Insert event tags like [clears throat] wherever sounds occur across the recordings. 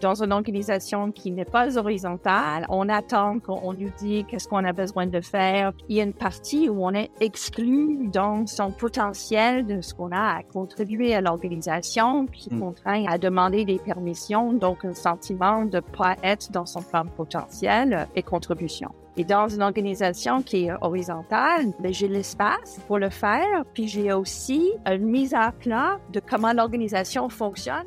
Dans une organisation qui n'est pas horizontale, on attend qu'on nous dise qu'est-ce qu'on a besoin de faire. Il y a une partie où on est exclu dans son potentiel de ce qu'on a à contribuer à l'organisation, qui mm. contraint à demander des permissions, donc un sentiment de ne pas être dans son plan potentiel et contribution. Et dans une organisation qui est horizontale, ben, j'ai l'espace pour le faire, puis j'ai aussi une mise à plat de comment l'organisation fonctionne.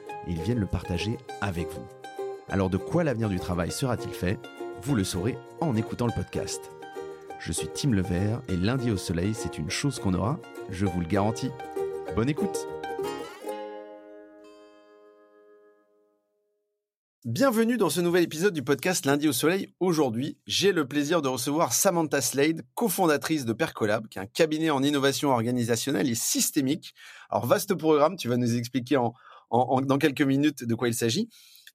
et ils viennent le partager avec vous. Alors de quoi l'avenir du travail sera-t-il fait? Vous le saurez en écoutant le podcast. Je suis Tim Levert et lundi au soleil, c'est une chose qu'on aura, je vous le garantis. Bonne écoute Bienvenue dans ce nouvel épisode du podcast Lundi au Soleil. Aujourd'hui, j'ai le plaisir de recevoir Samantha Slade, cofondatrice de Percolab, qui est un cabinet en innovation organisationnelle et systémique. Alors, vaste programme, tu vas nous expliquer en, dans quelques minutes de quoi il s'agit.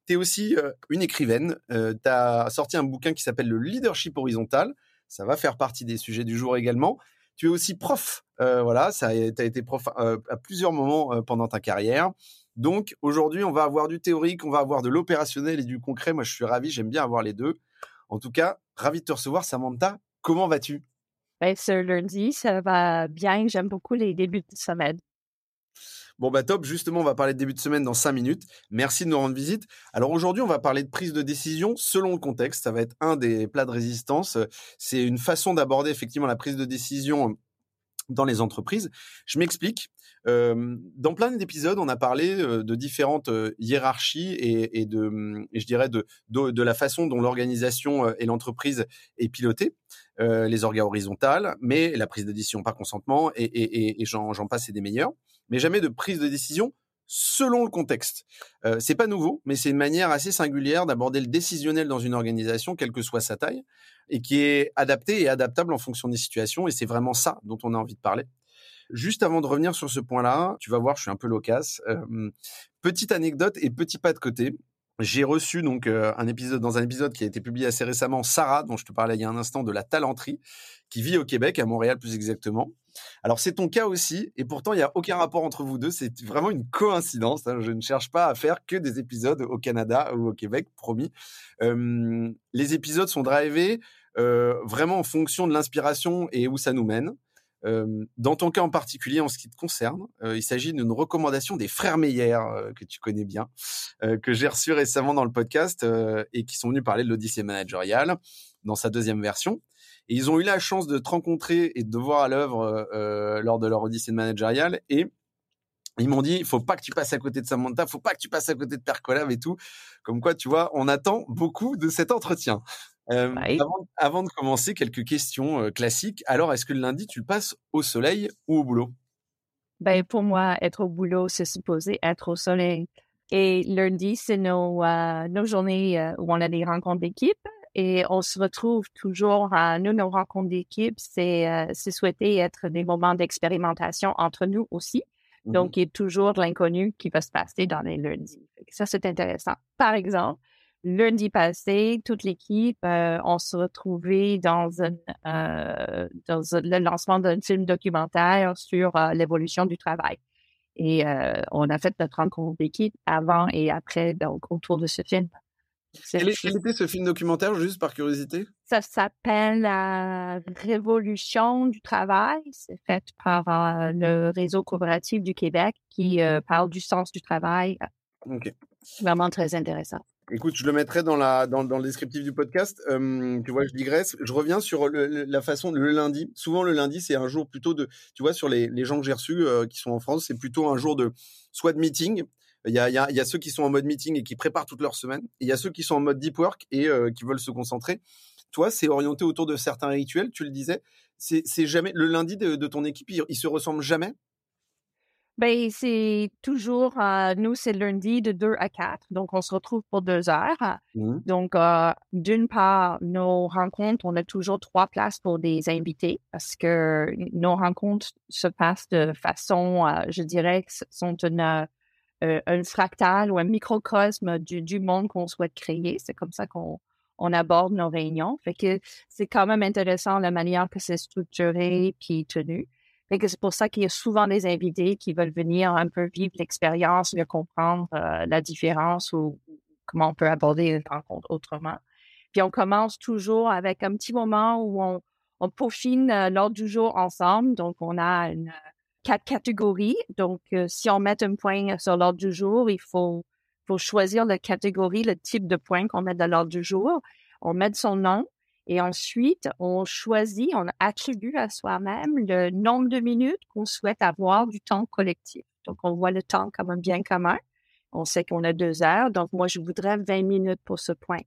Tu es aussi euh, une écrivaine. Euh, tu as sorti un bouquin qui s'appelle Le leadership horizontal. Ça va faire partie des sujets du jour également. Tu es aussi prof. Euh, voilà, tu as été prof à plusieurs moments pendant ta carrière. Donc aujourd'hui, on va avoir du théorique, on va avoir de l'opérationnel et du concret. Moi, je suis ravi, j'aime bien avoir les deux. En tout cas, ravi de te recevoir, Samantha. Comment vas-tu? Ben, Ce lundi, ça va bien. J'aime beaucoup les débuts de semaine. Bon bah top, justement on va parler de début de semaine dans cinq minutes. Merci de nous rendre visite. Alors aujourd'hui on va parler de prise de décision selon le contexte. Ça va être un des plats de résistance. C'est une façon d'aborder effectivement la prise de décision dans les entreprises. Je m'explique. Euh, dans plein d'épisodes, on a parlé euh, de différentes euh, hiérarchies et, de, et je dirais de, de, la façon dont l'organisation et l'entreprise est pilotée, les organes horizontales, mais la prise de décision par consentement et j'en passe et des meilleurs, mais jamais de prise de décision selon le contexte. Euh, c'est pas nouveau, mais c'est une manière assez singulière d'aborder le décisionnel dans une organisation, quelle que soit sa taille, et qui est adaptée et adaptable en fonction des situations. Et c'est vraiment ça dont on a envie de parler. Juste avant de revenir sur ce point-là, tu vas voir, je suis un peu loquace. Euh, petite anecdote et petit pas de côté. J'ai reçu donc euh, un épisode dans un épisode qui a été publié assez récemment, Sarah, dont je te parlais il y a un instant, de la talenterie, qui vit au Québec, à Montréal plus exactement. Alors c'est ton cas aussi, et pourtant il n'y a aucun rapport entre vous deux. C'est vraiment une coïncidence. Hein. Je ne cherche pas à faire que des épisodes au Canada ou au Québec, promis. Les épisodes sont drivés vraiment en fonction de l'inspiration et où ça nous mène. Dans ton cas en particulier, en ce qui te concerne, il s'agit d'une recommandation des frères Meyer que tu connais bien, que j'ai reçu récemment dans le podcast et qui sont venus parler de l'Odyssée managériale dans sa deuxième version. Et ils ont eu la chance de te rencontrer et de te voir à l'œuvre lors de leur Odyssée managériale et ils m'ont dit, il faut pas que tu passes à côté de Samantha, faut pas que tu passes à côté de Percolab et tout. Comme quoi, tu vois, on attend beaucoup de cet entretien. Euh, avant, de commencer, quelques questions euh, classiques. Alors, est-ce que le lundi, tu le passes au soleil ou au boulot? Ben, Pour moi, être au boulot, c'est supposé être au soleil. Et lundi, c'est nos, euh, nos journées où on a des rencontres d'équipe et on se retrouve toujours à nous, nos rencontres d'équipe, c'est c'est souhaité être des moments d'expérimentation entre nous aussi. Mmh Donc, il y a toujours l'inconnu qui va se passer dans les lundis. Ça, c'est intéressant. Par exemple, lundi passé, toute l'équipe, euh, on se retrouvait dans, une, euh, dans le lancement d'un film documentaire sur euh, l'évolution du travail. Et on a fait notre rencontre d'équipe avant et après, donc autour de ce film. Quel, était ce film documentaire, juste par curiosité? Ça s'appelle La Révolution du travail. C'est fait par le réseau coopératif du Québec qui parle du sens du travail. OK. Vraiment très intéressant. Écoute, je le mettrai dans la dans, dans le descriptif du podcast. Euh, tu vois, je digresse. Je reviens sur le, la façon le lundi. Souvent, le lundi, c'est un jour plutôt de. Tu vois, sur les, les gens que j'ai reçus euh, qui sont en France, c'est plutôt un jour de soit de meeting. Il y a, il y, a, il y a ceux qui sont en mode meeting et qui préparent toute leur semaine. il y a ceux qui sont en mode deep work et euh, qui veulent se concentrer. Toi, c'est orienté autour de certains rituels. Tu le disais. C'est jamais le lundi de, de ton équipe. Il, il se ressemble jamais? Ben, c'est toujours, euh, nous, c'est lundi de 2 à 4. Donc, on se retrouve pour deux heures. Mmh. Donc, euh, d'une part, nos rencontres, on a toujours trois places pour des invités parce que nos rencontres se passent de façon, euh, je dirais, sont une, euh, un fractal ou un microcosme du, du monde qu'on souhaite créer. C'est comme ça qu'on on aborde nos réunions. Fait que c'est quand même intéressant la manière que c'est structuré puis tenu. Fait que c'est pour ça qu'il y a souvent des invités qui veulent venir un peu vivre l'expérience, mieux comprendre euh, la différence ou comment on peut aborder une rencontre autrement. Puis on commence toujours avec un petit moment où on, on peaufine euh, l'ordre du jour ensemble. Donc, on a une, quatre catégories. Donc, euh, si on met un point sur l'ordre du jour, il faut, choisir la catégorie, le type de point qu'on met dans l'ordre du jour. On met son nom, et ensuite, on choisit, on attribue à soi-même le nombre de minutes qu'on souhaite avoir du temps collectif. Donc, on voit le temps comme un bien commun. On sait qu'on a deux heures. Donc, moi, je voudrais 20 minutes pour ce point.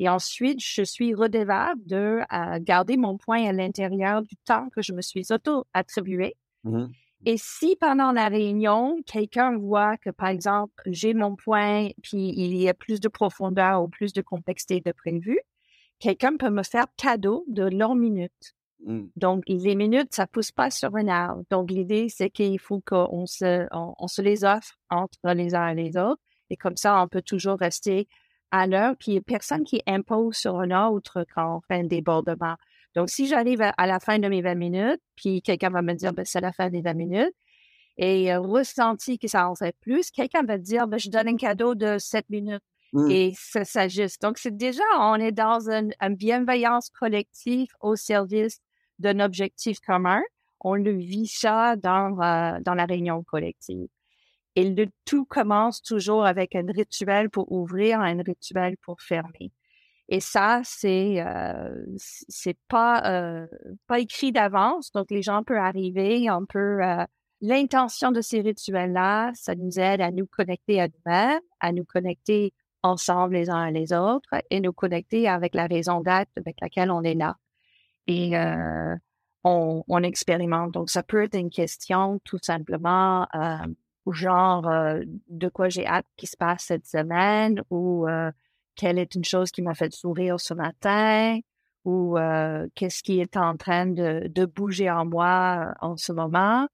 Et ensuite, je suis redevable de garder mon point à l'intérieur du temps que je me suis auto-attribué. Mmh Et si pendant la réunion, quelqu'un voit que, par exemple, j'ai mon point, puis il y a plus de profondeur ou plus de complexité de prévu, quelqu'un peut me faire cadeau de leurs minutes. Mmh. Donc, les minutes, ça pousse pas sur un arbre. Donc, l'idée, c'est qu'il faut qu'on se, on, on se les offre entre les uns et les autres. Et comme ça, on peut toujours rester à l'heure. Puis, il n'y a personne qui impose sur un autre quand on fait un débordement. Donc, si j'arrive à, à la fin de mes 20 minutes, puis quelqu'un va me dire, ben, c'est la fin des 20 minutes, et euh, ressenti que ça en fait plus, quelqu'un va dire, ben, je donne un cadeau de 7 minutes Mmh. et ça s'ajuste. Donc, c'est déjà, on est dans une, une bienveillance collective au service d'un objectif commun. On le vit ça dans, euh, dans la réunion collective. Et le tout commence toujours avec un rituel pour ouvrir, un rituel pour fermer. Et ça, c'est euh, c'est pas euh, pas écrit d'avance, donc les gens peuvent arriver, on peut euh, l'intention de ces rituels-là, ça nous aide à nous connecter à nous-mêmes, à nous connecter ensemble les uns les autres et nous connecter avec la raison d'être avec laquelle on est là. Et on, on, expérimente. Donc, ça peut être une question tout simplement genre de quoi j'ai hâte qui se passe cette semaine ou quelle est une chose qui m'a fait sourire ce matin ou euh, qu'est-ce qui est en train de, de bouger en moi en ce moment?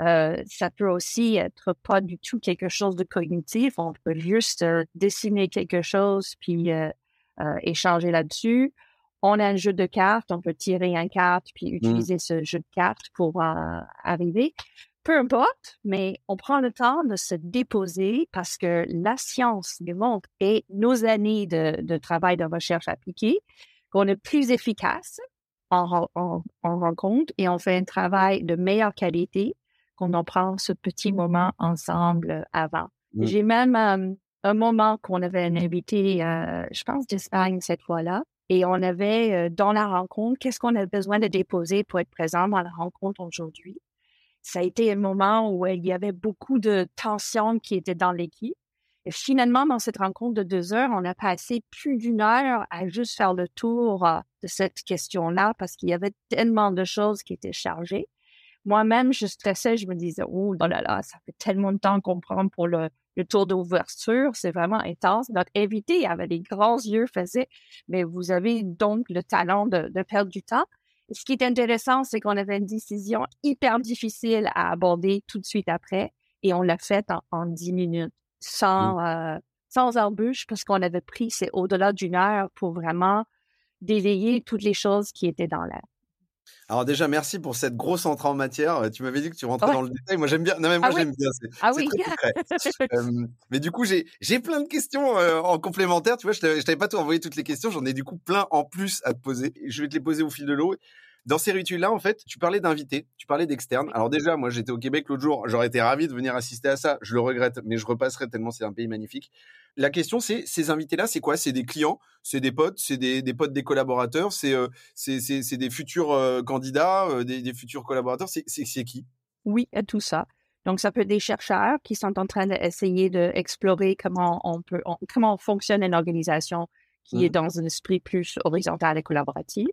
Euh, ça peut aussi être pas du tout quelque chose de cognitif. On peut juste euh, dessiner quelque chose puis échanger là-dessus. On a un jeu de cartes, on peut tirer un carte puis utiliser mmh. ce jeu de cartes pour arriver. Peu importe, mais on prend le temps de se déposer parce que la science démontre et nos années de, de travail de recherche appliquée qu'on est plus efficace en, en, en rencontre et on fait un travail de meilleure qualité qu'on en prend ce petit moment ensemble avant. Mmh. J'ai même un moment qu'on avait un invité, euh, je pense d'Espagne cette fois-là, et on avait euh, dans la rencontre, qu'est-ce qu'on a besoin de déposer pour être présent dans la rencontre aujourd'hui? Ça a été un moment où il y avait beaucoup de tensions qui étaient dans l'équipe. Et finalement, dans cette rencontre de deux heures, on a passé plus d'une heure à juste faire le tour de cette question-là parce qu'il y avait tellement de choses qui étaient chargées moi-même, je stressais, je me disais, oh là là, ça fait tellement de temps qu'on prend pour le, tour d'ouverture, c'est vraiment intense. Notre invité avait des grands yeux, faisait, mais vous avez donc le talent de perdre du temps. Ce qui est intéressant, c'est qu'on avait une décision hyper difficile à aborder tout de suite après, et on l'a faite en, 10 minutes, sans, mmh. euh, sans embûche, parce qu'on avait pris, c'est au-delà d'une heure pour vraiment d'éveiller toutes les choses qui étaient dans l'air. Alors déjà, merci pour cette grosse entrée en matière. Euh, tu m'avais dit que tu rentrais ouais. dans le détail. Moi, j'aime bien. Non, mais moi, ah j'aime oui. bien. C'est ah oui. [laughs] euh, mais du coup, j'ai j'ai plein de questions euh, en complémentaire. Tu vois, je t'avais pas tout envoyé toutes les questions. J'en ai du coup plein en plus à te poser. Je vais te les poser au fil de l'eau. Dans ces rituels-là, en fait, tu parlais d'invités, tu parlais d'externes. Alors déjà, moi, j'étais au Québec l'autre jour. J'aurais été ravi de venir assister à ça. Je le regrette, mais je repasserai tellement c'est un pays magnifique. La question, c'est ces invités-là, c'est quoi? C'est des clients, c'est des potes, c'est des, des, potes des collaborateurs, c'est euh, c'est des futurs euh, candidats, euh, des, des, futurs collaborateurs. C'est qui? Oui, à tout ça. Donc, ça peut être des chercheurs qui sont en train d'essayer d'explorer comment on peut, on, comment fonctionne une organisation qui mmh. est dans un esprit plus horizontal et collaboratif.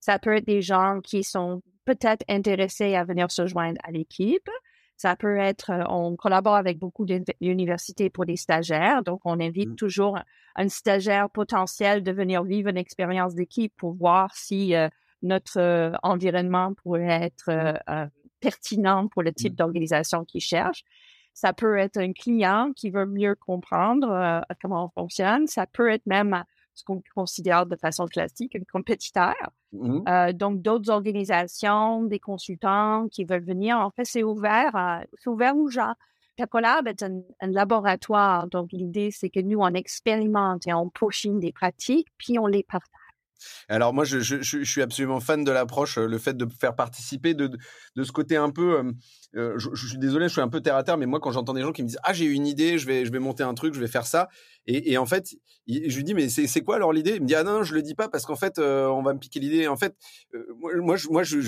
Ça peut être des gens qui sont peut-être intéressés à venir se joindre à l'équipe. Ça peut être, on collabore avec beaucoup d'universités pour des stagiaires, donc on invite mmh. toujours un stagiaire potentiel de venir vivre une expérience d'équipe pour voir si notre environnement pourrait être mmh. pertinent pour le type mmh. d'organisation qu'il cherche. Ça peut être un client qui veut mieux comprendre comment on fonctionne. Ça peut être même ce qu'on considère de façon classique un compétiteur. Mmh euh, donc, d'autres organisations, des consultants qui veulent venir, en fait, c'est ouvert, c'est ouvert aux gens. Est un, laboratoire. Donc, l'idée, c'est que nous, on expérimente et on peaufine des pratiques, puis on les partage. Alors moi, je, je, je, suis absolument fan de l'approche, le fait de faire participer, de, de ce côté un peu euh, je, suis désolé, je suis un peu terre à terre, mais moi, quand j'entends des gens qui me disent Ah, j'ai une idée, je vais, je vais monter un truc, je vais faire ça. Et, et en fait, je lui dis Mais c'est quoi alors l'idée? Il me dit Ah non, je le dis pas parce qu'en fait, euh, on va me piquer l'idée. En fait, euh, moi, je, moi je,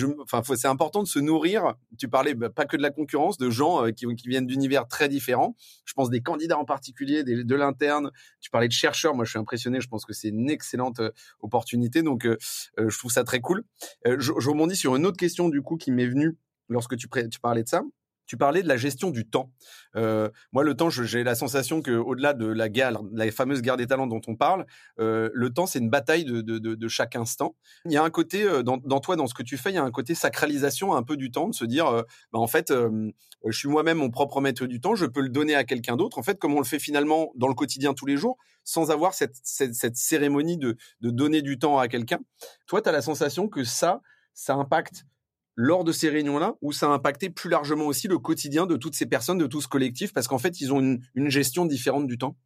c'est important de se nourrir. Tu parlais bah, pas que de la concurrence, de gens qui, qui viennent d'univers très différents. Je pense des candidats en particulier, des, de l'interne. Tu parlais de chercheurs. Moi, je suis impressionné. Je pense que c'est une excellente opportunité. Donc, je trouve ça très cool. je, je rebondis sur une autre question du coup qui m'est venue lorsque tu, parlais de ça. Tu parlais de la gestion du temps. Euh, moi, le temps, j'ai la sensation que, au-delà de la guerre, la fameuse guerre des talents dont on parle, euh, le temps, c'est une bataille de, chaque instant. Il y a un côté euh, dans, toi, dans ce que tu fais, il y a un côté sacralisation un peu du temps, de se dire, bah, en fait, je suis moi-même mon propre maître du temps, je peux le donner à quelqu'un d'autre. En fait, comme on le fait finalement dans le quotidien tous les jours, sans avoir cette cérémonie de, de donner du temps à quelqu'un. Toi, tu as la sensation que ça, ça impacte lors de ces réunions-là, où ça a impacté plus largement aussi le quotidien de toutes ces personnes, de tout ce collectif, parce qu'en fait, ils ont une, gestion différente du temps?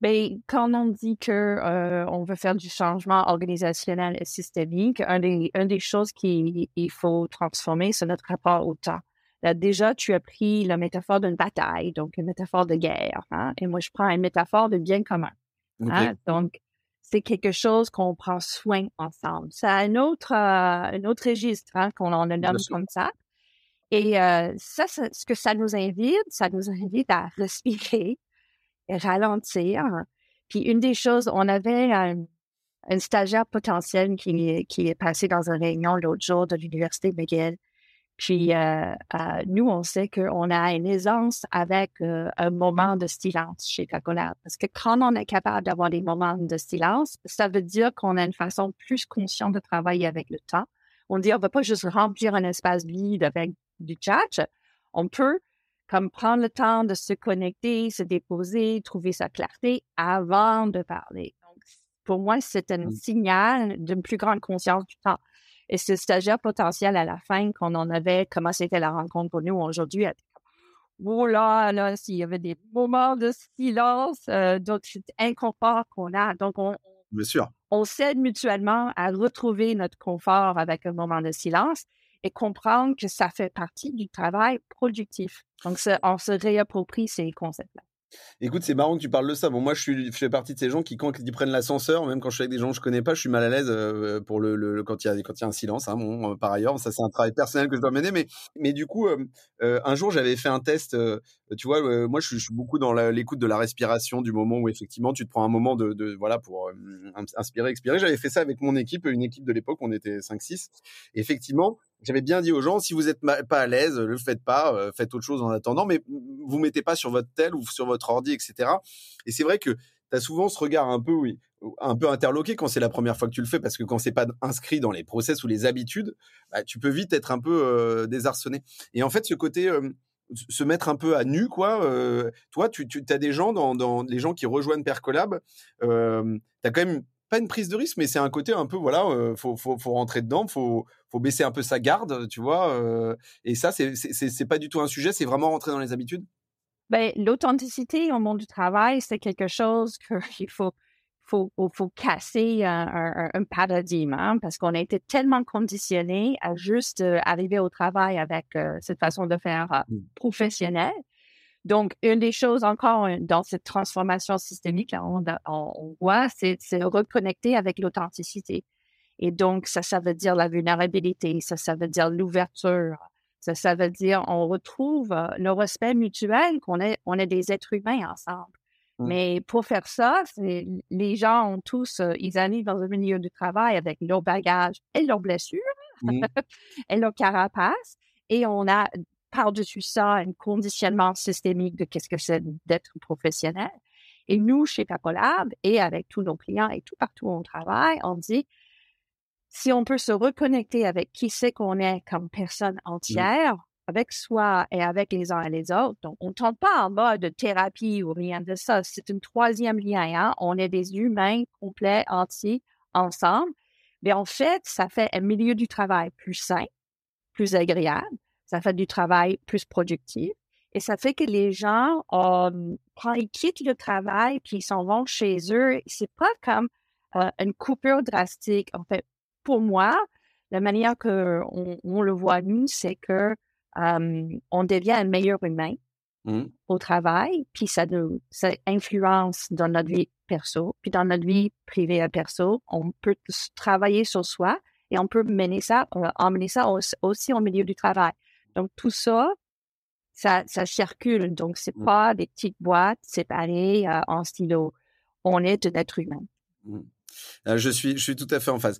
Ben, quand on dit que euh, on veut faire du changement organisationnel et systémique, une des, des choses qu'il faut transformer, c'est notre rapport au temps. Là, déjà, tu as pris la métaphore d'une bataille, donc une métaphore de guerre, hein, et moi, je prends une métaphore de bien commun. Hein, donc, c'est quelque chose qu'on prend soin ensemble. C'est un autre, euh, un autre registre hein, qu'on en nomme comme ça. Et euh, ça, ce que ça nous invite, ça nous invite à [laughs] respirer et ralentir. Puis une des choses, on avait un, stagiaire potentiel qui, qui est passé dans une réunion l'autre jour de l'Université McGill. Puis euh, euh, nous, on sait qu'on a une aisance avec euh, un moment de silence chez Cacolab. Parce que quand on est capable d'avoir des moments de silence, ça veut dire qu'on a une façon plus consciente de travailler avec le temps. On dit, on ne va pas juste remplir un espace vide avec du chat. On peut comme prendre le temps de se connecter, se déposer, trouver sa clarté avant de parler. Donc, pour moi, c'est un mmh. signal d'une plus grande conscience du temps. Et ce stagiaire potentiel à la fin, qu'on en avait, comment c'était la rencontre pour nous aujourd'hui, oh là, là, s'il y avait des moments de silence, euh, donc c'est inconfort qu'on a. Donc, on, Bien sûr. on s'aide mutuellement à retrouver notre confort avec un moment de silence et comprendre que ça fait partie du travail productif. Donc, on se réapproprie ces concepts-là. Écoute, c'est marrant que tu parles de ça. Bon, moi, je, suis, je fais partie de ces gens qui, quand ils prennent l'ascenseur, même quand je suis avec des gens que je connais pas, je suis mal à l'aise euh, pour le, le, quand il y a quand il y a un silence. Hein, bon, euh, par ailleurs, ça c'est un travail personnel que je dois mener. Mais mais du coup, euh, un jour, j'avais fait un test. tu vois, moi, je suis, beaucoup dans l'écoute de la respiration, du moment où effectivement, tu te prends un moment de, voilà pour inspirer, expirer. J'avais fait ça avec mon équipe, une équipe de l'époque, on était 5-6. Effectivement, j'avais bien dit aux gens, si vous n'êtes pas à l'aise, le faites pas, euh, faites autre chose en attendant, mais vous mettez pas sur votre tel ou sur votre ordi, etc. Et c'est vrai que tu as souvent ce regard un peu, un peu interloqué quand c'est la première fois que tu le fais, parce que quand c'est pas inscrit dans les process ou les habitudes, bah, tu peux vite être un peu euh, désarçonné. Et en fait, ce côté euh, se mettre un peu à nu, quoi. toi, tu, as des gens dans les gens qui rejoignent Percolab, euh, tu as quand même pas une prise de risque, mais c'est un côté un peu, voilà, euh, faut, faut, faut, rentrer dedans, faut, faut baisser un peu sa garde, tu vois. Euh, et ça, c'est, pas du tout un sujet, c'est vraiment rentrer dans les habitudes? Ben, l'authenticité au monde du travail, c'est quelque chose qu'il [laughs] faut, faut, faut casser un, un, paradigme, hein, parce qu'on a été tellement conditionné à juste euh, arriver au travail avec cette façon de faire mmh. professionnelle donc, une des choses encore euh, dans cette transformation systémique, là, on, on, voit, c'est reconnecter avec l'authenticité. Et donc, ça, ça veut dire la vulnérabilité, ça, ça veut dire l'ouverture, ça, ça veut dire on retrouve euh, le respect mutuel qu'on est, on est des êtres humains ensemble. Mmh. Mais pour faire ça, les gens ont tous, euh, ils arrivent dans le milieu du travail avec leurs bagages et leurs blessures mmh. [laughs] et leurs carapaces. Et on a par-dessus ça un conditionnement systémique de qu'est-ce que c'est d'être professionnel. Et nous, chez Pacolab et avec tous nos clients et tout partout où on travaille, on dit, si on peut se reconnecter avec qui c'est qu'on est comme personne mmh. entière, avec soi et avec les uns et les autres. Donc, on ne tente pas en mode thérapie ou rien de ça. C'est une troisième lien. Hein? On est des humains complets, entiers, ensemble. Mais en fait, ça fait un milieu du travail plus sain, plus agréable. Ça fait du travail plus productif. Et ça fait que les gens, euh, quand ils quittent le travail puis ils s'en vont chez eux, c'est pas comme euh, une coupure drastique. En fait, pour moi, la manière que on le voit nous, c'est que on devient un meilleur humain mmh. au travail, puis ça, nous, ça influence dans notre vie perso, puis dans notre vie privée à perso. On peut travailler sur soi et on peut mener ça, euh, emmener ça aussi au milieu du travail. Donc tout ça, ça, ça circule. Donc c'est mmh. pas des petites boîtes séparées euh, en stylo. On est un être humain. Mmh. Euh, je suis, je suis tout à fait en phase.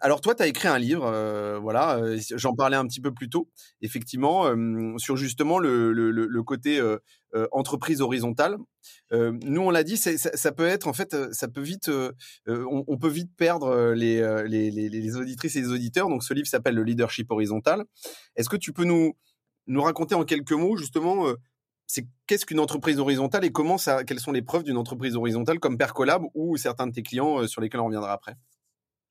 alors toi, tu as écrit un livre, voilà, j'en parlais un petit peu plus tôt, effectivement, sur justement le, côté entreprise horizontale. nous, on l'a dit, ça, peut être, en fait, ça peut vite, on, on, peut vite perdre les, les, les, les, auditrices et les auditeurs. Donc, ce livre s'appelle Le leadership horizontal. Est-ce que tu peux nous, nous raconter en quelques mots, justement, c'est qu'est-ce qu'une entreprise horizontale et comment ça, quelles sont les preuves d'une entreprise horizontale comme Percolab ou certains de tes clients euh, sur lesquels on reviendra après?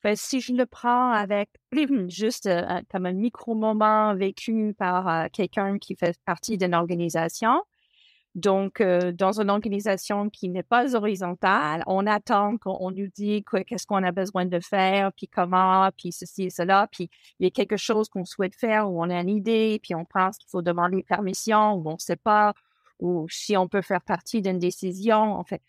Ben, si je le prends avec [clears throat] juste euh, comme un micro-moment vécu par euh, quelqu'un qui fait partie d'une organisation, donc, dans une organisation qui n'est pas horizontale, on attend qu'on nous dise qu'est-ce qu'on a besoin de faire, puis comment, puis ceci et cela, puis il y a quelque chose qu'on souhaite faire ou on a une idée, puis on pense qu'il faut demander permission ou on ne sait pas, ou si on peut faire partie d'une décision. En fait,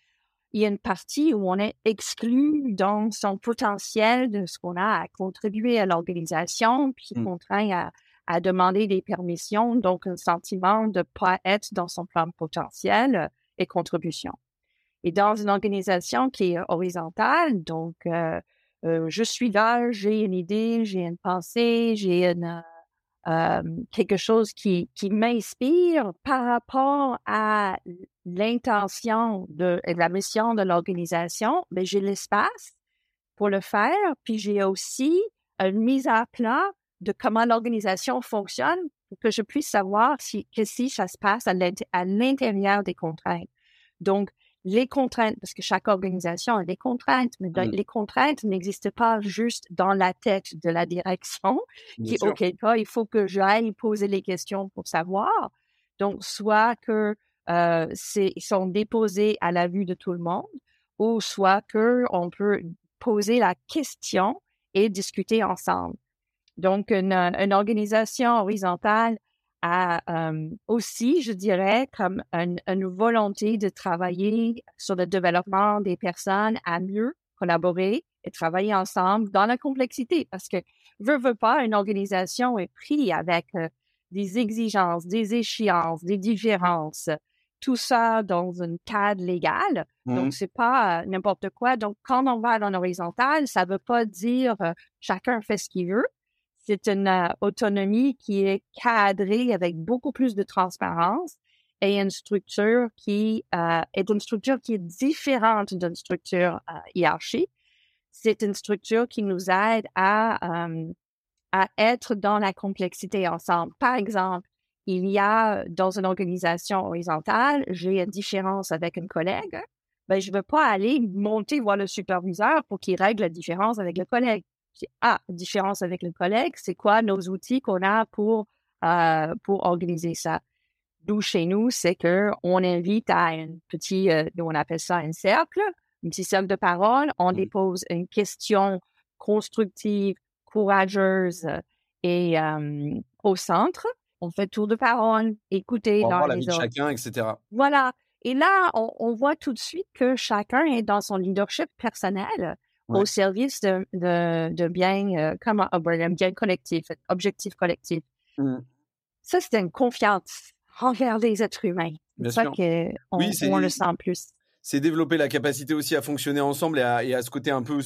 il y a une partie où on est exclu dans son potentiel de ce qu'on a à contribuer à l'organisation, puis mmh. contraint à à demander des permissions, donc un sentiment de ne pas être dans son plan potentiel et contribution. Et dans une organisation qui est horizontale, donc euh, euh, je suis là, j'ai une idée, j'ai une pensée, j'ai une, quelque chose qui, qui m'inspire par rapport à l'intention de la mission de l'organisation, mais j'ai l'espace pour le faire, puis j'ai aussi une mise à plat de comment l'organisation fonctionne pour que je puisse savoir si, que si ça se passe à l'intérieur des contraintes. Donc, les contraintes, parce que chaque organisation a des contraintes, mais mmh. les contraintes n'existent pas juste dans la tête de la direction, [laughs] qui, auquel cas, il faut que j'aille poser les questions pour savoir. Donc, soit que euh, ils sont déposés à la vue de tout le monde, ou soit que on peut poser la question et discuter ensemble. Donc, une, une organisation horizontale a aussi, je dirais, comme une, une, volonté de travailler sur le développement des personnes à mieux collaborer et travailler ensemble dans la complexité. Parce que, veut, veut pas, une organisation est prise avec des exigences, des échéances, des différences, tout ça dans un cadre légal. Donc, mmh. c'est pas n'importe quoi. Donc, quand on va dans l'horizontale, ça veut pas dire chacun fait ce qu'il veut c'est une euh, autonomie qui est cadrée avec beaucoup plus de transparence et une structure qui euh, est une structure qui est différente d'une structure euh, hiérarchique. C'est une structure qui nous aide à, à être dans la complexité ensemble. Par exemple, il y a dans une organisation horizontale, j'ai une différence avec un collègue, ben, je ne veux pas aller monter voir le superviseur pour qu'il règle la différence avec le collègue ah, différence avec le collègue, c'est quoi nos outils qu'on a pour, euh, pour organiser ça? D'où chez nous, c'est que on invite à un petit, euh, on appelle ça un cercle, un petit cercle de parole. On dépose une question constructive, courageuse et au centre. On fait tour de parole, écouter dans les autres. chacun, etc. Voilà. Et là, on, on, voit tout de suite que chacun est dans son leadership personnel au service de, de, de bien, euh, oh, bien collectif, objectif collectif. Mmh. Ça, c'est une confiance envers les êtres humains. C'est ça qu'on on le sent plus c'est développer la capacité aussi à fonctionner ensemble et à, et à ce côté un peu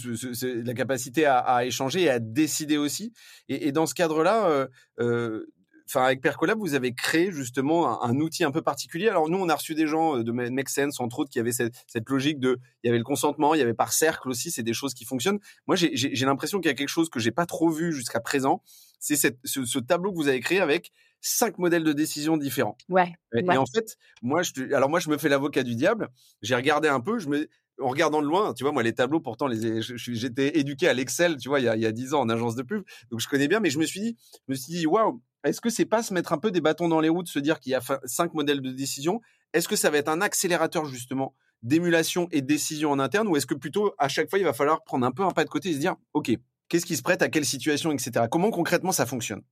la capacité à, à, échanger et à décider aussi. Et, et dans ce cadre-là, euh, euh, enfin avec Percolab, vous avez créé justement un, outil un peu particulier. Alors nous, on a reçu des gens de Make Sense entre autres qui avaient cette, cette, logique de, il y avait le consentement, il y avait par cercle aussi, c'est des choses qui fonctionnent. Moi, j'ai l'impression qu'il y a quelque chose que j'ai pas trop vu jusqu'à présent. C'est ce, ce tableau que vous avez créé avec cinq modèles de décision différents. Ouais. Et, en fait, moi, je, alors moi, je me fais l'avocat du diable. J'ai regardé un peu, je me, en regardant de loin, tu vois, moi, les tableaux, pourtant, les, j'étais éduqué à l'Excel, tu vois, il y a, il y a 10 ans en agence de pub, donc je connais bien, mais je me suis dit, je me suis dit, waouh, est-ce que c'est pas se mettre un peu des bâtons dans les roues, de se dire qu'il y a cinq modèles de décision? Est-ce que ça va être un accélérateur justement d'émulation et de décision en interne, ou est-ce que plutôt à chaque fois il va falloir prendre un peu un pas de côté et se dire, ok, qu'est-ce qui se prête à quelle situation, etc. Comment concrètement ça fonctionne?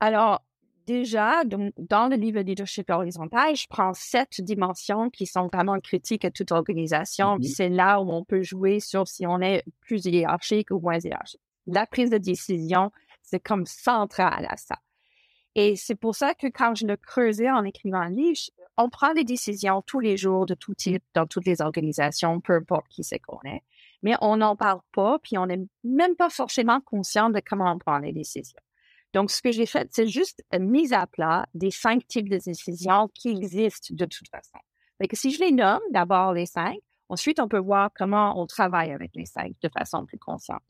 Alors déjà, dans le livre leadership horizontal, je prends sept dimensions qui sont vraiment critiques à toute organisation. Mmh c'est là où on peut jouer sur si on est plus hiérarchique ou moins hiérarchique. La prise de décision, c'est comme central à ça. Et c'est pour ça que quand je le creusais en écrivant un livre, on prend des décisions tous les jours de tout type dans toutes les organisations, peu importe qui c'est qu'on est, mais on n'en parle pas, puis on n'est même pas forcément conscient de comment on prend les décisions. Donc, ce que j'ai fait, c'est juste mise à plat des cinq types de décisions qui existent de toute façon. Fait que si je les nomme, d'abord les cinq, ensuite on peut voir comment on travaille avec les cinq de façon plus consciente.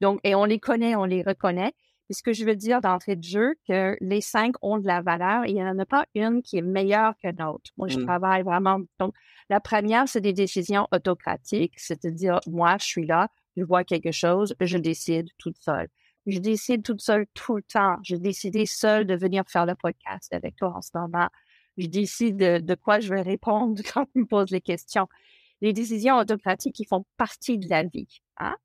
Donc, et on les connaît, on les reconnaît, ce que je veux dire d'entrée de jeu, que les cinq ont de la valeur et il n'y en a pas une qui est meilleure que l'autre. Moi, je mmh. travaille vraiment. Donc, la première, c'est des décisions autocratiques, c'est-à-dire, moi, je suis là, je vois quelque chose, je décide toute seule. Je décide toute seule tout le temps. J'ai décidé seule de venir faire le podcast avec toi en ce moment. Je décide de, de quoi je vais répondre [laughs] quand tu me poses les questions. Les décisions autocratiques, qui font partie de la vie. Hein?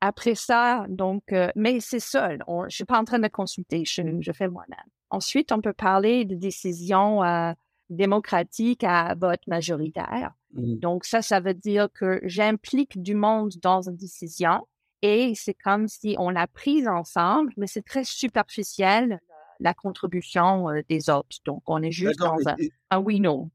Après ça, donc, euh, mais c'est seul. je ne suis pas en train de consulter, je, fais moi-même. Ensuite, on peut parler de décisions euh, démocratiques à vote majoritaire. Mmh. Donc, ça, ça veut dire que j'implique du monde dans une décision et c'est comme si on l'a prise ensemble, mais c'est très superficiel la contribution euh, des autres. Donc, on est juste dans un, un oui-non.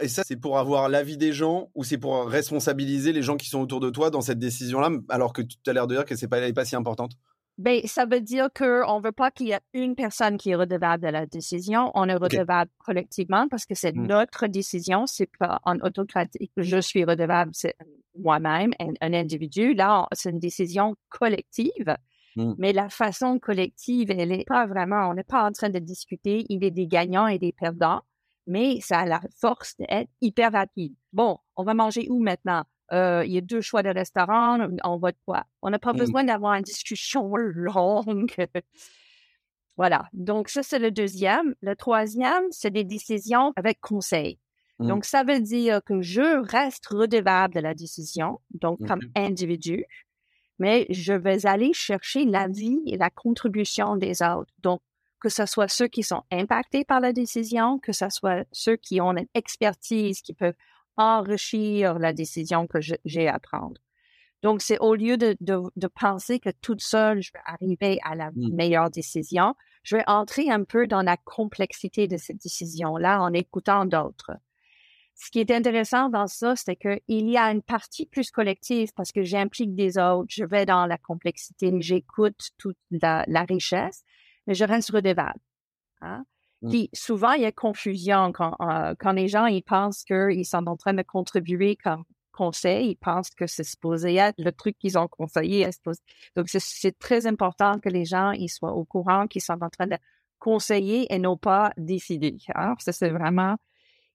Et ça, c'est pour avoir l'avis des gens ou c'est pour responsabiliser les gens qui sont autour de toi dans cette décision-là, alors que tu as l'air de dire que c'est pas, pas si importante? Ben, ça veut dire qu'on ne veut pas qu'il y ait une personne qui est redevable de la décision. On est redevable collectivement parce que c'est mmh. notre décision. C'est pas en autocratique. Je suis redevable, c'est moi-même, un, individu. Là, c'est une décision collective. Mmh. Mais la façon collective, elle n'est pas vraiment, on n'est pas en train de discuter. Il y a des gagnants et des perdants mais ça a la force d'être hyper rapide. Bon, on va manger où maintenant? Euh, il y a deux choix de restaurant, on va de quoi? On n'a pas mmh. besoin d'avoir une discussion [laughs] longue. voilà. Donc, ça, c'est le deuxième. Le troisième, c'est des décisions avec conseil. Mmh. Donc, ça veut dire que je reste redevable de la décision, donc comme individu, mais je vais aller chercher l'avis et la contribution des autres. Donc, que ce soit ceux qui sont impactés par la décision, que ce soit ceux qui ont une expertise, qui peuvent enrichir la décision que j'ai à prendre. Donc, c'est au lieu de, de, penser que toute seule, je vais arriver à la mmh. meilleure décision, je vais entrer un peu dans la complexité de cette décision-là en écoutant d'autres. Ce qui est intéressant dans ça, c'est qu'il y a une partie plus collective parce que j'implique des autres, je vais dans la complexité, j'écoute toute la, la richesse, mais je reste redevable. Hein? Mmh. Puis souvent, il y a confusion quand, euh, quand les gens ils pensent qu'ils sont en train de contribuer comme conseil, ils pensent que c'est supposé être le truc qu'ils ont conseillé. Donc, c'est très important que les gens ils soient au courant qu'ils sont en train de conseiller et non pas décider. Hein? Ça, c'est vraiment...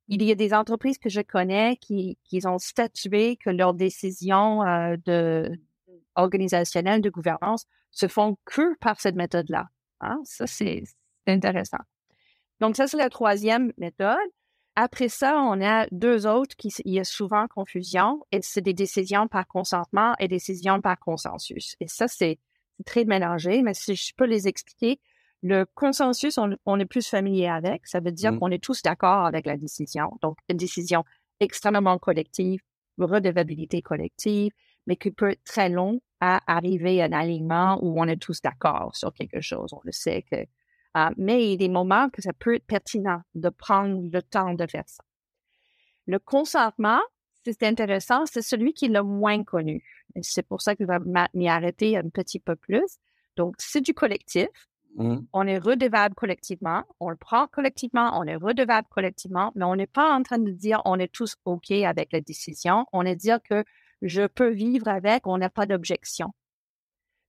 Il y a des entreprises que je connais qui, qui ont statué que leurs décisions euh, de, organisationnelles de gouvernance se font que par cette méthode-là. Hein? Ça, c'est intéressant. Donc, ça, c'est la troisième méthode. Après ça, on a deux autres qui il y a souvent confusion, et c'est des décisions par consentement et des décisions par consensus. Et ça, c'est très mélangé, mais si je peux les expliquer, le consensus, on, est plus familier avec. Ça veut dire mmh. qu'on est tous d'accord avec la décision. Donc, une décision extrêmement collective, redevabilité collective, mais qui peut être très long à arriver à un alignement où on est tous d'accord sur quelque chose. On le sait que. Euh, mais il y a des moments que ça peut être pertinent de prendre le temps de faire ça. Le consentement, c'est intéressant, c'est celui qui est le moins connu. C'est pour ça que je vais m'y arrêter un petit peu plus. Donc, c'est du collectif. Mmh. On est redevable collectivement, on le prend collectivement, on est redevable collectivement, mais on n'est pas en train de dire on est tous OK avec la décision. On est dire que je peux vivre avec, on n'a pas d'objection.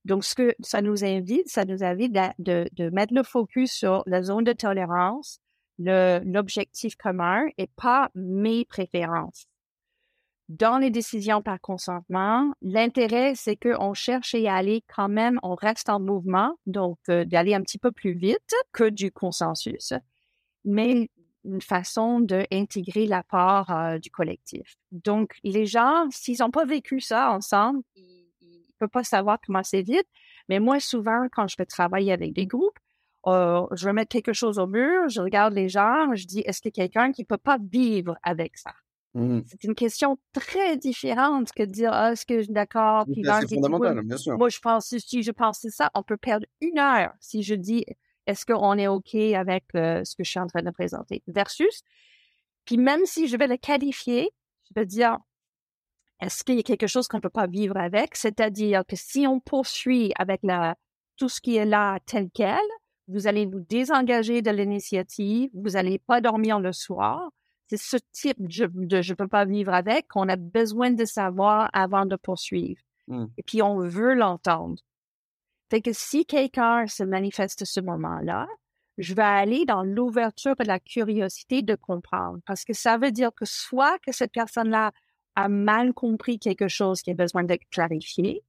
Donc, ce que ça nous invite, ça nous invite de, de, mettre le focus sur la zone de tolérance, l'objectif commun et pas mes préférences. Dans les décisions par consentement, l'intérêt, c'est qu'on cherche à y aller quand même, on reste en mouvement, donc euh, d'aller un petit peu plus vite que du consensus, mais une façon d'intégrer la part euh, du collectif. Donc, les gens, s'ils n'ont pas vécu ça ensemble, peux pas savoir comment c'est vite. Mais moi, souvent, quand je vais travailler avec des groupes, euh, je vais mettre quelque chose au mur, je regarde les gens, je dis, est-ce qu'il y a quelqu'un qui peut pas vivre avec ça? Mmh. C'est une question très différente que de dire, ah, est-ce que je suis d'accord? C'est fondamental, bien sûr. Moi, je pense si je pense ça. On peut perdre une heure si je dis, est-ce qu'on est OK avec euh, ce que je suis en train de présenter? Versus, puis même si je vais le qualifier, je vais dire, est-ce qu'il y a quelque chose qu'on ne peut pas vivre avec? C'est-à-dire que si on poursuit avec la, tout ce qui est là tel quel, vous allez vous désengager de l'initiative, vous n'allez pas dormir le soir. C'est ce type de je ne peux pas vivre avec qu'on a besoin de savoir avant de poursuivre. Mmh. Et puis on veut l'entendre. Fait que si quelqu'un se manifeste à ce moment-là, je vais aller dans l'ouverture et la curiosité de comprendre. Parce que ça veut dire que soit que cette personne-là a mal compris quelque chose qui a besoin d'être clarifié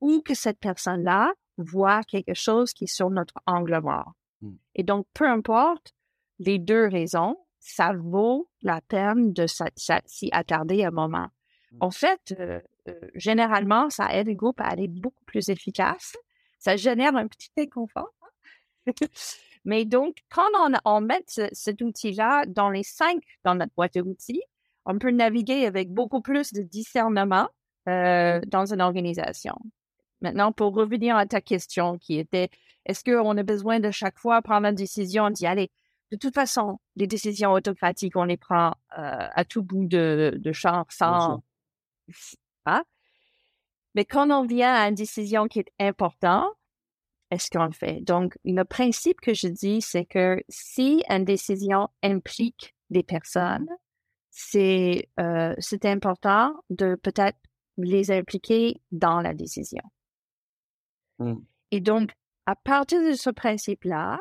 ou que cette personne-là voit quelque chose qui est sur notre angle mort. Mmh. Et donc, peu importe les deux raisons, ça vaut la peine de s'y attarder un moment. Mmh. En fait, euh, euh, généralement, ça aide le groupe à aller beaucoup plus efficace. Ça génère un petit inconfort. Mais donc, quand on, on met cet outil-là dans les cinq dans notre boîte d'outils, on peut naviguer avec beaucoup plus de discernement euh, dans une organisation. Maintenant, pour revenir à ta question qui était, est-ce qu'on a besoin de chaque fois prendre une décision, d'y aller? De toute façon, les décisions autocratiques, on les prend euh, à tout bout de, de champ sans... Hein? Mais quand on vient à une décision qui est importante, est-ce qu'on le fait? Donc, le principe que je dis, c'est que si une décision implique des personnes, c'est euh, c'est important de peut-être les impliquer dans la décision. Mmh. Et donc, à partir de ce principe-là,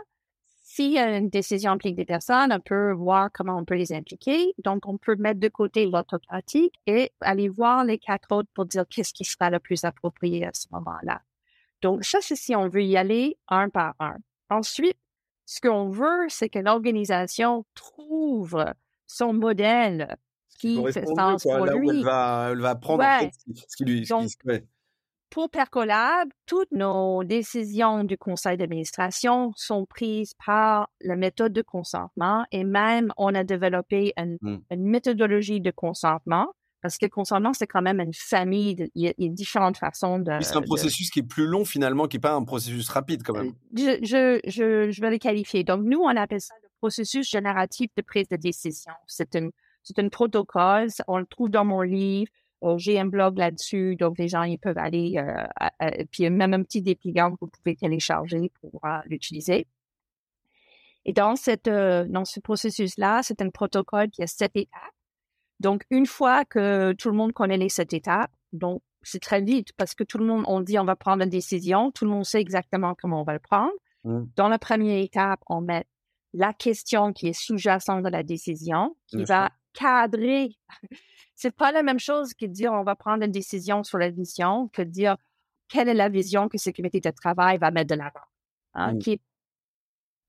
si une décision implique des personnes, on peut voir comment on peut les impliquer. Donc, on peut mettre de côté l'autocratique et aller voir les quatre autres pour dire qu'est-ce qui sera le plus approprié à ce moment-là. Donc, ça, c'est si on veut y aller un par un. Ensuite, ce qu'on veut, c'est que l'organisation trouve son modèle qui fait sens pour lui. elle, va, elle va prendre ce qui lui. Donc, pour Percolab, toutes nos décisions du conseil d'administration sont prises par la méthode de consentement et même on a développé une, mmh. une méthodologie de consentement parce que le consentement, c'est quand même une famille, il, y a, différentes façons de... C'est un processus qui est plus long finalement, qui n'est pas un processus rapide quand même. Je, je, je, je vais le qualifier. Donc nous, on appelle ça le processus génératif de prise de décision. C'est un, c'est un protocole, on le trouve dans mon livre. Euh, j'ai un blog là-dessus, donc les gens ils peuvent aller, euh, puis y a même un petit dépliant que vous pouvez télécharger pour euh, l'utiliser. Et dans cette dans ce processus-là, c'est un protocole qui a sept étapes. Donc une fois que tout le monde connaît les sept étapes, donc c'est très vite parce que tout le monde on dit on va prendre une décision, tout le monde sait exactement comment on va le prendre. Mmh. Dans la première étape, on met la question qui est sous-jacente de la décision, qui va cadrer. C'est pas la même chose que de dire on va prendre une décision sur la vision que de dire quelle est la vision que Sécurité de travail va mettre de l'avant, hein, qui est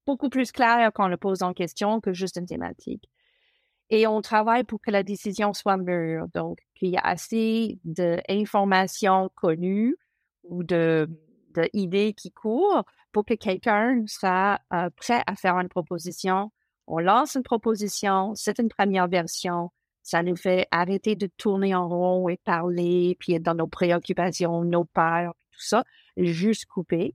beaucoup plus clair quand on le pose en question que juste une thématique. Et on travaille pour que la décision soit mûre, donc qu'il y a assez d'informations connues ou de, de idées qui courent pour que quelqu'un soit euh, prêt à faire une proposition. On lance une proposition, c'est une première version, ça nous fait arrêter de tourner en rond et parler, puis être dans nos préoccupations, nos peurs, tout ça, juste couper.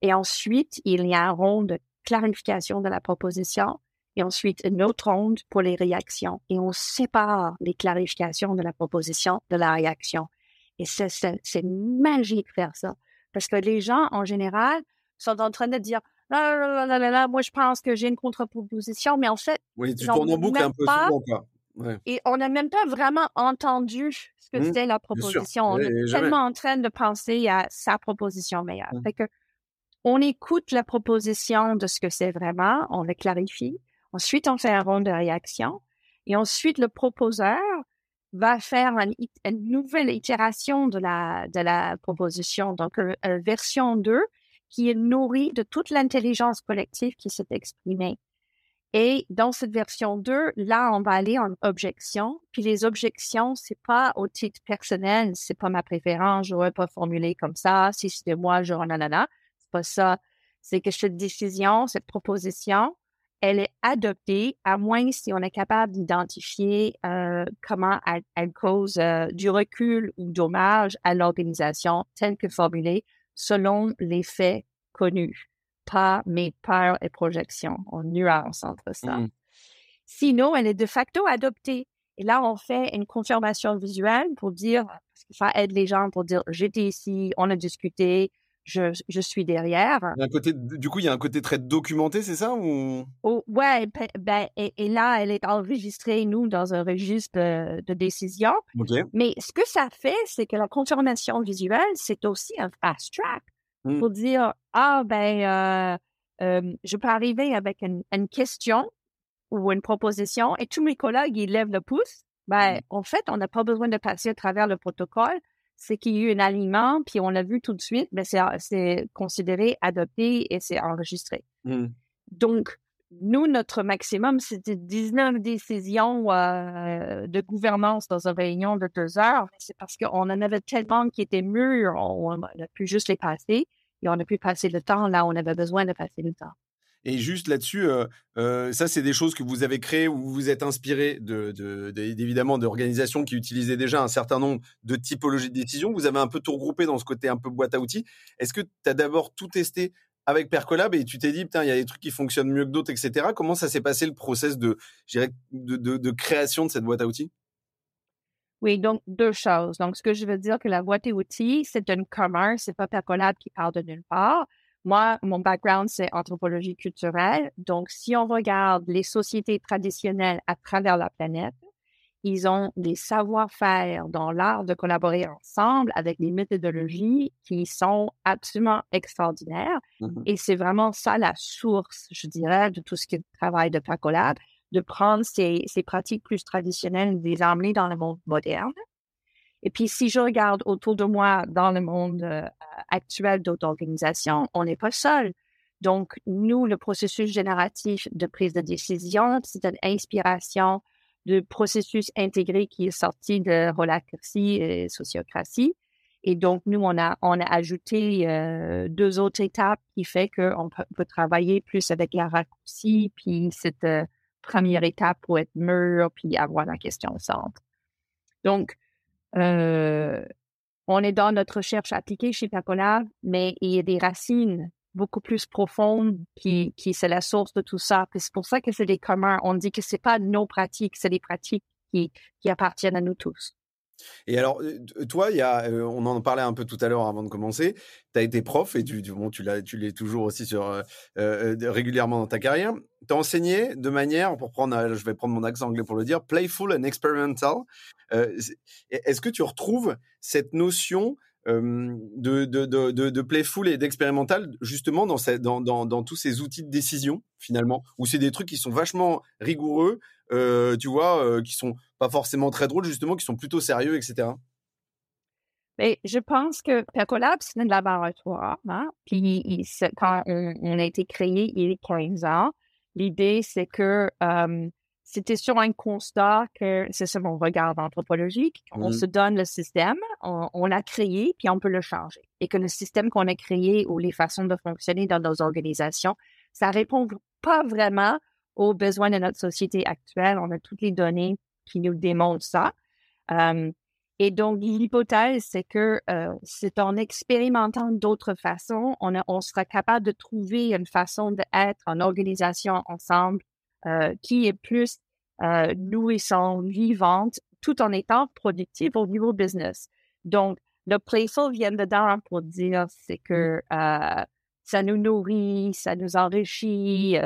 Et ensuite, il y a un rond de clarification de la proposition et ensuite une autre ronde pour les réactions. Et on sépare les clarifications de la proposition de la réaction. Et c'est magique faire ça. Parce que les gens, en général, sont en train de dire là, là, là, là, moi, je pense que j'ai une contre-proposition, mais en fait, Oui, tu tournes en boucle un peu pas. souvent, quoi. Ouais. et on n'a même pas vraiment entendu ce que Mmh, c'était la bien sûr. proposition. On Et- est jamais. tellement en train de penser à sa proposition meilleure. Mmh. Fait que on écoute la proposition de ce que c'est vraiment, on le clarifie. Ensuite, on fait un round de réaction. Et ensuite, le proposeur va faire une, nouvelle itération de la, de la proposition, donc une, une version 2 qui est nourrie de toute l'intelligence collective qui s'est exprimée. Et dans cette version 2, là, on va aller en objection. Puis les objections, c'est pas au titre personnel, c'est pas ma préférence, j'aurais pas formulé comme ça, si c'était moi, j'aurais nanana. C'est pas ça. C'est que cette décision, cette proposition, elle est adoptée, à moins si on est capable d'identifier euh, comment elle, elle cause euh, du recul ou dommage à l'organisation telle que formulée selon les faits connus, pas mes peurs et projections. On nuance entre ça. Mmh. Sinon, elle est de facto adoptée. Et là, on fait une confirmation visuelle pour dire, parce que ça aide les gens pour dire, j'étais ici, on a discuté, je, je suis derrière. Un côté, du coup, il y a un côté très documenté, c'est ça ou? Oh, ouais, ben, et, et là, elle est enregistrée, nous, dans un registre de, de décision. Ok. Mais ce que ça fait, c'est que la confirmation visuelle, c'est aussi un fast track Mm. pour dire, ah, ben, euh, euh, je peux arriver avec une, une question ou une proposition et tous mes collègues, ils lèvent le pouce. Ben, Mm. en fait, on n'a pas besoin de passer à travers le protocole. C'est qu'il y a eu un alignement, puis on l'a vu tout de suite, ben, c'est, c'est considéré adopté et c'est enregistré. Mmh. Donc, nous, notre maximum, c'était 19 décisions euh, de gouvernance dans une réunion de deux heures. Mais C'est parce qu'on en avait tellement qui étaient mûrs, on, on a pu juste les passer et on a pu passer le temps là où on avait besoin de passer le temps. Et juste là-dessus, euh, euh, ça, c'est des choses que vous avez créées ou vous vous êtes inspiré de, de, de- évidemment d'organisations qui utilisaient déjà un certain nombre de typologies de décisions. Vous avez un peu tout regroupé dans ce côté un peu boîte à outils. Est-ce que tu as d'abord tout testé avec Percolab et tu t'es dit, putain, il y a des trucs qui fonctionnent mieux que d'autres, etc. Comment ça s'est passé le process de, création de cette boîte à outils? Oui, donc deux choses. Donc, ce que je veux dire que la boîte à outils, c'est un commun, c'est pas Percolab qui part de nulle part. Moi, mon background, c'est anthropologie culturelle. Donc, si on regarde les sociétés traditionnelles à travers la planète, ils ont des savoir-faire dans l'art de collaborer ensemble avec des méthodologies qui sont absolument extraordinaires. Mhm. Et c'est vraiment ça la source, je dirais, de tout ce qui est travail de Percolab, de prendre ces, ces pratiques plus traditionnelles, de les emmener dans le monde moderne. Et puis, si je regarde autour de moi dans le monde euh, actuel d'autres organisations, on n'est pas seul. Donc, nous, le processus génératif de prise de décision, c'est une inspiration de processus intégré qui est sorti de holacratie et sociocratie. Et donc, nous, on a, on a ajouté euh, deux autres étapes qui fait qu'on peut, peut travailler plus avec la raccourci, puis cette euh, première étape pour être mûr, puis avoir la question au centre. Donc, euh, on est dans notre recherche appliquée chez Percolab, mais il y a des racines beaucoup plus profondes qui, qui c'est la source de tout ça. C'est pour ça que c'est des communs. On dit que c'est pas nos pratiques, c'est des pratiques qui, qui appartiennent à nous tous. Et alors, toi, y a, on en parlait un peu tout à l'heure avant de commencer. Tu as été prof et tu, tu, bon, tu l'es toujours aussi sur régulièrement dans ta carrière. Tu as enseigné de manière, pour prendre, je vais prendre mon accent anglais pour le dire, playful and experimental. Est-ce que tu retrouves cette notion de, de, de, playful et d'expérimental justement dans, dans, dans, dans tous ces outils de décision finalement, où c'est des trucs qui sont vachement rigoureux, tu vois, qui sont pas forcément très drôles justement, qui sont plutôt sérieux, etc. Mais je pense que Percolab, c'est un laboratoire. Hein? Puis il, quand on, on, a été créé il y a 15 ans, l'idée, c'est que euh, c'était sur un constat que c'est ça mon regard anthropologique. On Mhm. se donne le système, on, on l'a créé, puis on peut le changer. Et que le système qu'on a créé ou les façons de fonctionner dans nos organisations, ça répond pas vraiment aux besoins de notre société actuelle. On a toutes les données qui nous démontrent ça. Euh, et donc, l'hypothèse, c'est que euh, c'est en expérimentant d'autres façons, on, a, on sera capable de trouver une façon d'être en organisation ensemble euh, qui est plus euh, nourrissante, vivante, tout en étant productive au niveau business. Donc, le playful vient dedans pour dire c'est que euh, ça nous nourrit, ça nous enrichit,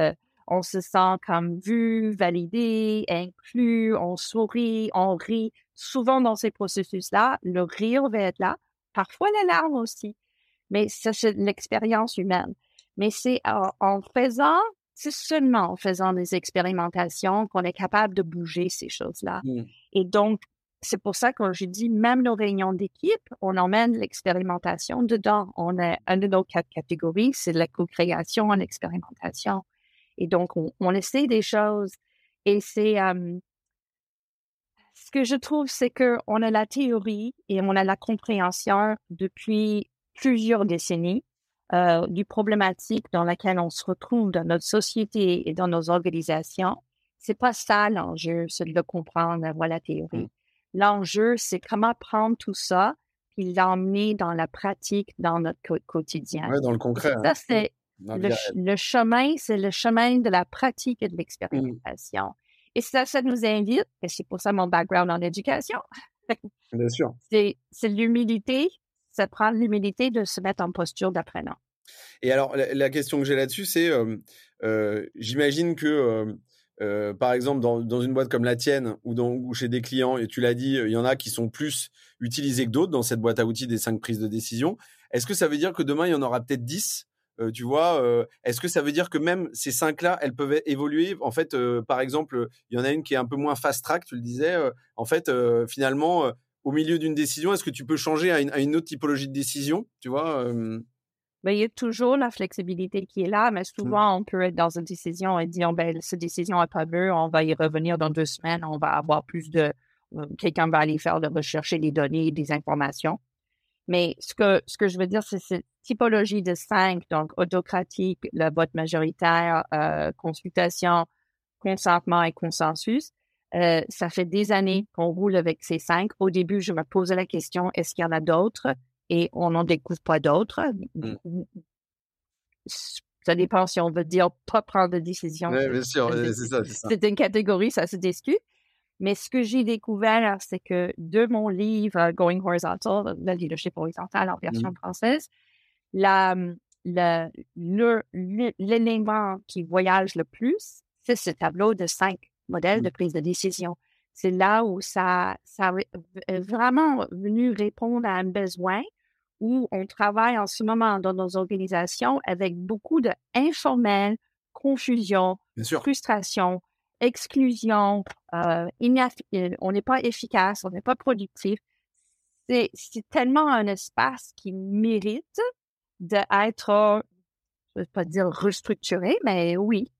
on se sent comme vu, validé, inclus, on sourit, on rit. Souvent dans ces processus-là, le rire va être là, parfois la larme aussi. Mais ça, c'est l'expérience humaine. Mais c'est en, faisant, c'est seulement en faisant des expérimentations qu'on est capable de bouger ces choses-là. Mmh. Et donc, c'est pour ça que j'ai dit, même nos réunions d'équipe, on emmène l'expérimentation dedans. On a une de nos quatre catégories, c'est la co-création en expérimentation. Et donc, on, essaie des choses. Et c'est ce que je trouve, c'est que on a la théorie et on a la compréhension depuis plusieurs décennies euh, du problématique dans laquelle on se retrouve dans notre société et dans nos organisations. C'est pas ça l'enjeu, c'est de comprendre, avoir la théorie. Mmh. L'enjeu, c'est comment prendre tout ça et l'emmener dans la pratique, dans notre quotidien. Ouais, dans le concret. Ça, hein. c'est le, chemin, c'est le chemin de la pratique et de mmh. l'expérimentation. Et ça, ça nous invite, et c'est pour ça mon background en éducation. [laughs] Bien sûr. C'est l'humilité, ça prend l'humilité de se mettre en posture d'apprenant. Et alors, la, question que j'ai là-dessus, c'est, euh, j'imagine que, euh, par exemple, dans, dans, une boîte comme la tienne ou, dans, ou chez des clients, et tu l'as dit, il y en a qui sont plus utilisés que d'autres dans cette boîte à outils des cinq prises de décision. Est-ce que ça veut dire que demain, il y en aura peut-être tu vois, est-ce que ça veut dire que même ces cinq-là, elles peuvent évoluer? En fait, par exemple, il y en a une qui est un peu moins fast-track, tu le disais. en fait, finalement, au milieu d'une décision, est-ce que tu peux changer à une, autre typologie de décision Tu vois ben, il y a toujours la flexibilité qui est là, mais mmh. souvent, on peut être dans une décision et dire, ben, cette décision n'est pas bonne, on va y revenir dans deux semaines, on va avoir plus de... Quelqu'un va aller faire de rechercher des données, des informations. Mais ce que, ce que je veux dire, c'est cette typologie de cinq, donc autocratique, le vote majoritaire, euh, consultation, consentement et consensus. Euh, ça fait des années qu'on roule avec ces cinq. Au début, je me posais la question, est-ce qu'il y en a d'autres? Et on n'en découvre pas d'autres. Mmh. Ça dépend si on veut dire pas prendre de décision. Oui, bien sûr, c'est ça. C'est une catégorie, ça se discute. Mais ce que j'ai découvert, c'est que de mon livre Going Horizontal, le leadership horizontal en version mmh. française, l'élément qui voyage le plus, c'est ce tableau de cinq modèles de mmh. prise de décision. C'est là où ça, ça est vraiment venu répondre à un besoin où on travaille en ce moment dans nos organisations avec beaucoup d'informels, confusion, frustration, exclusion, euh, euh, on n'est pas efficace, on n'est pas productif. C'est tellement un espace qui mérite d'être, je ne vais pas dire restructuré, mais oui.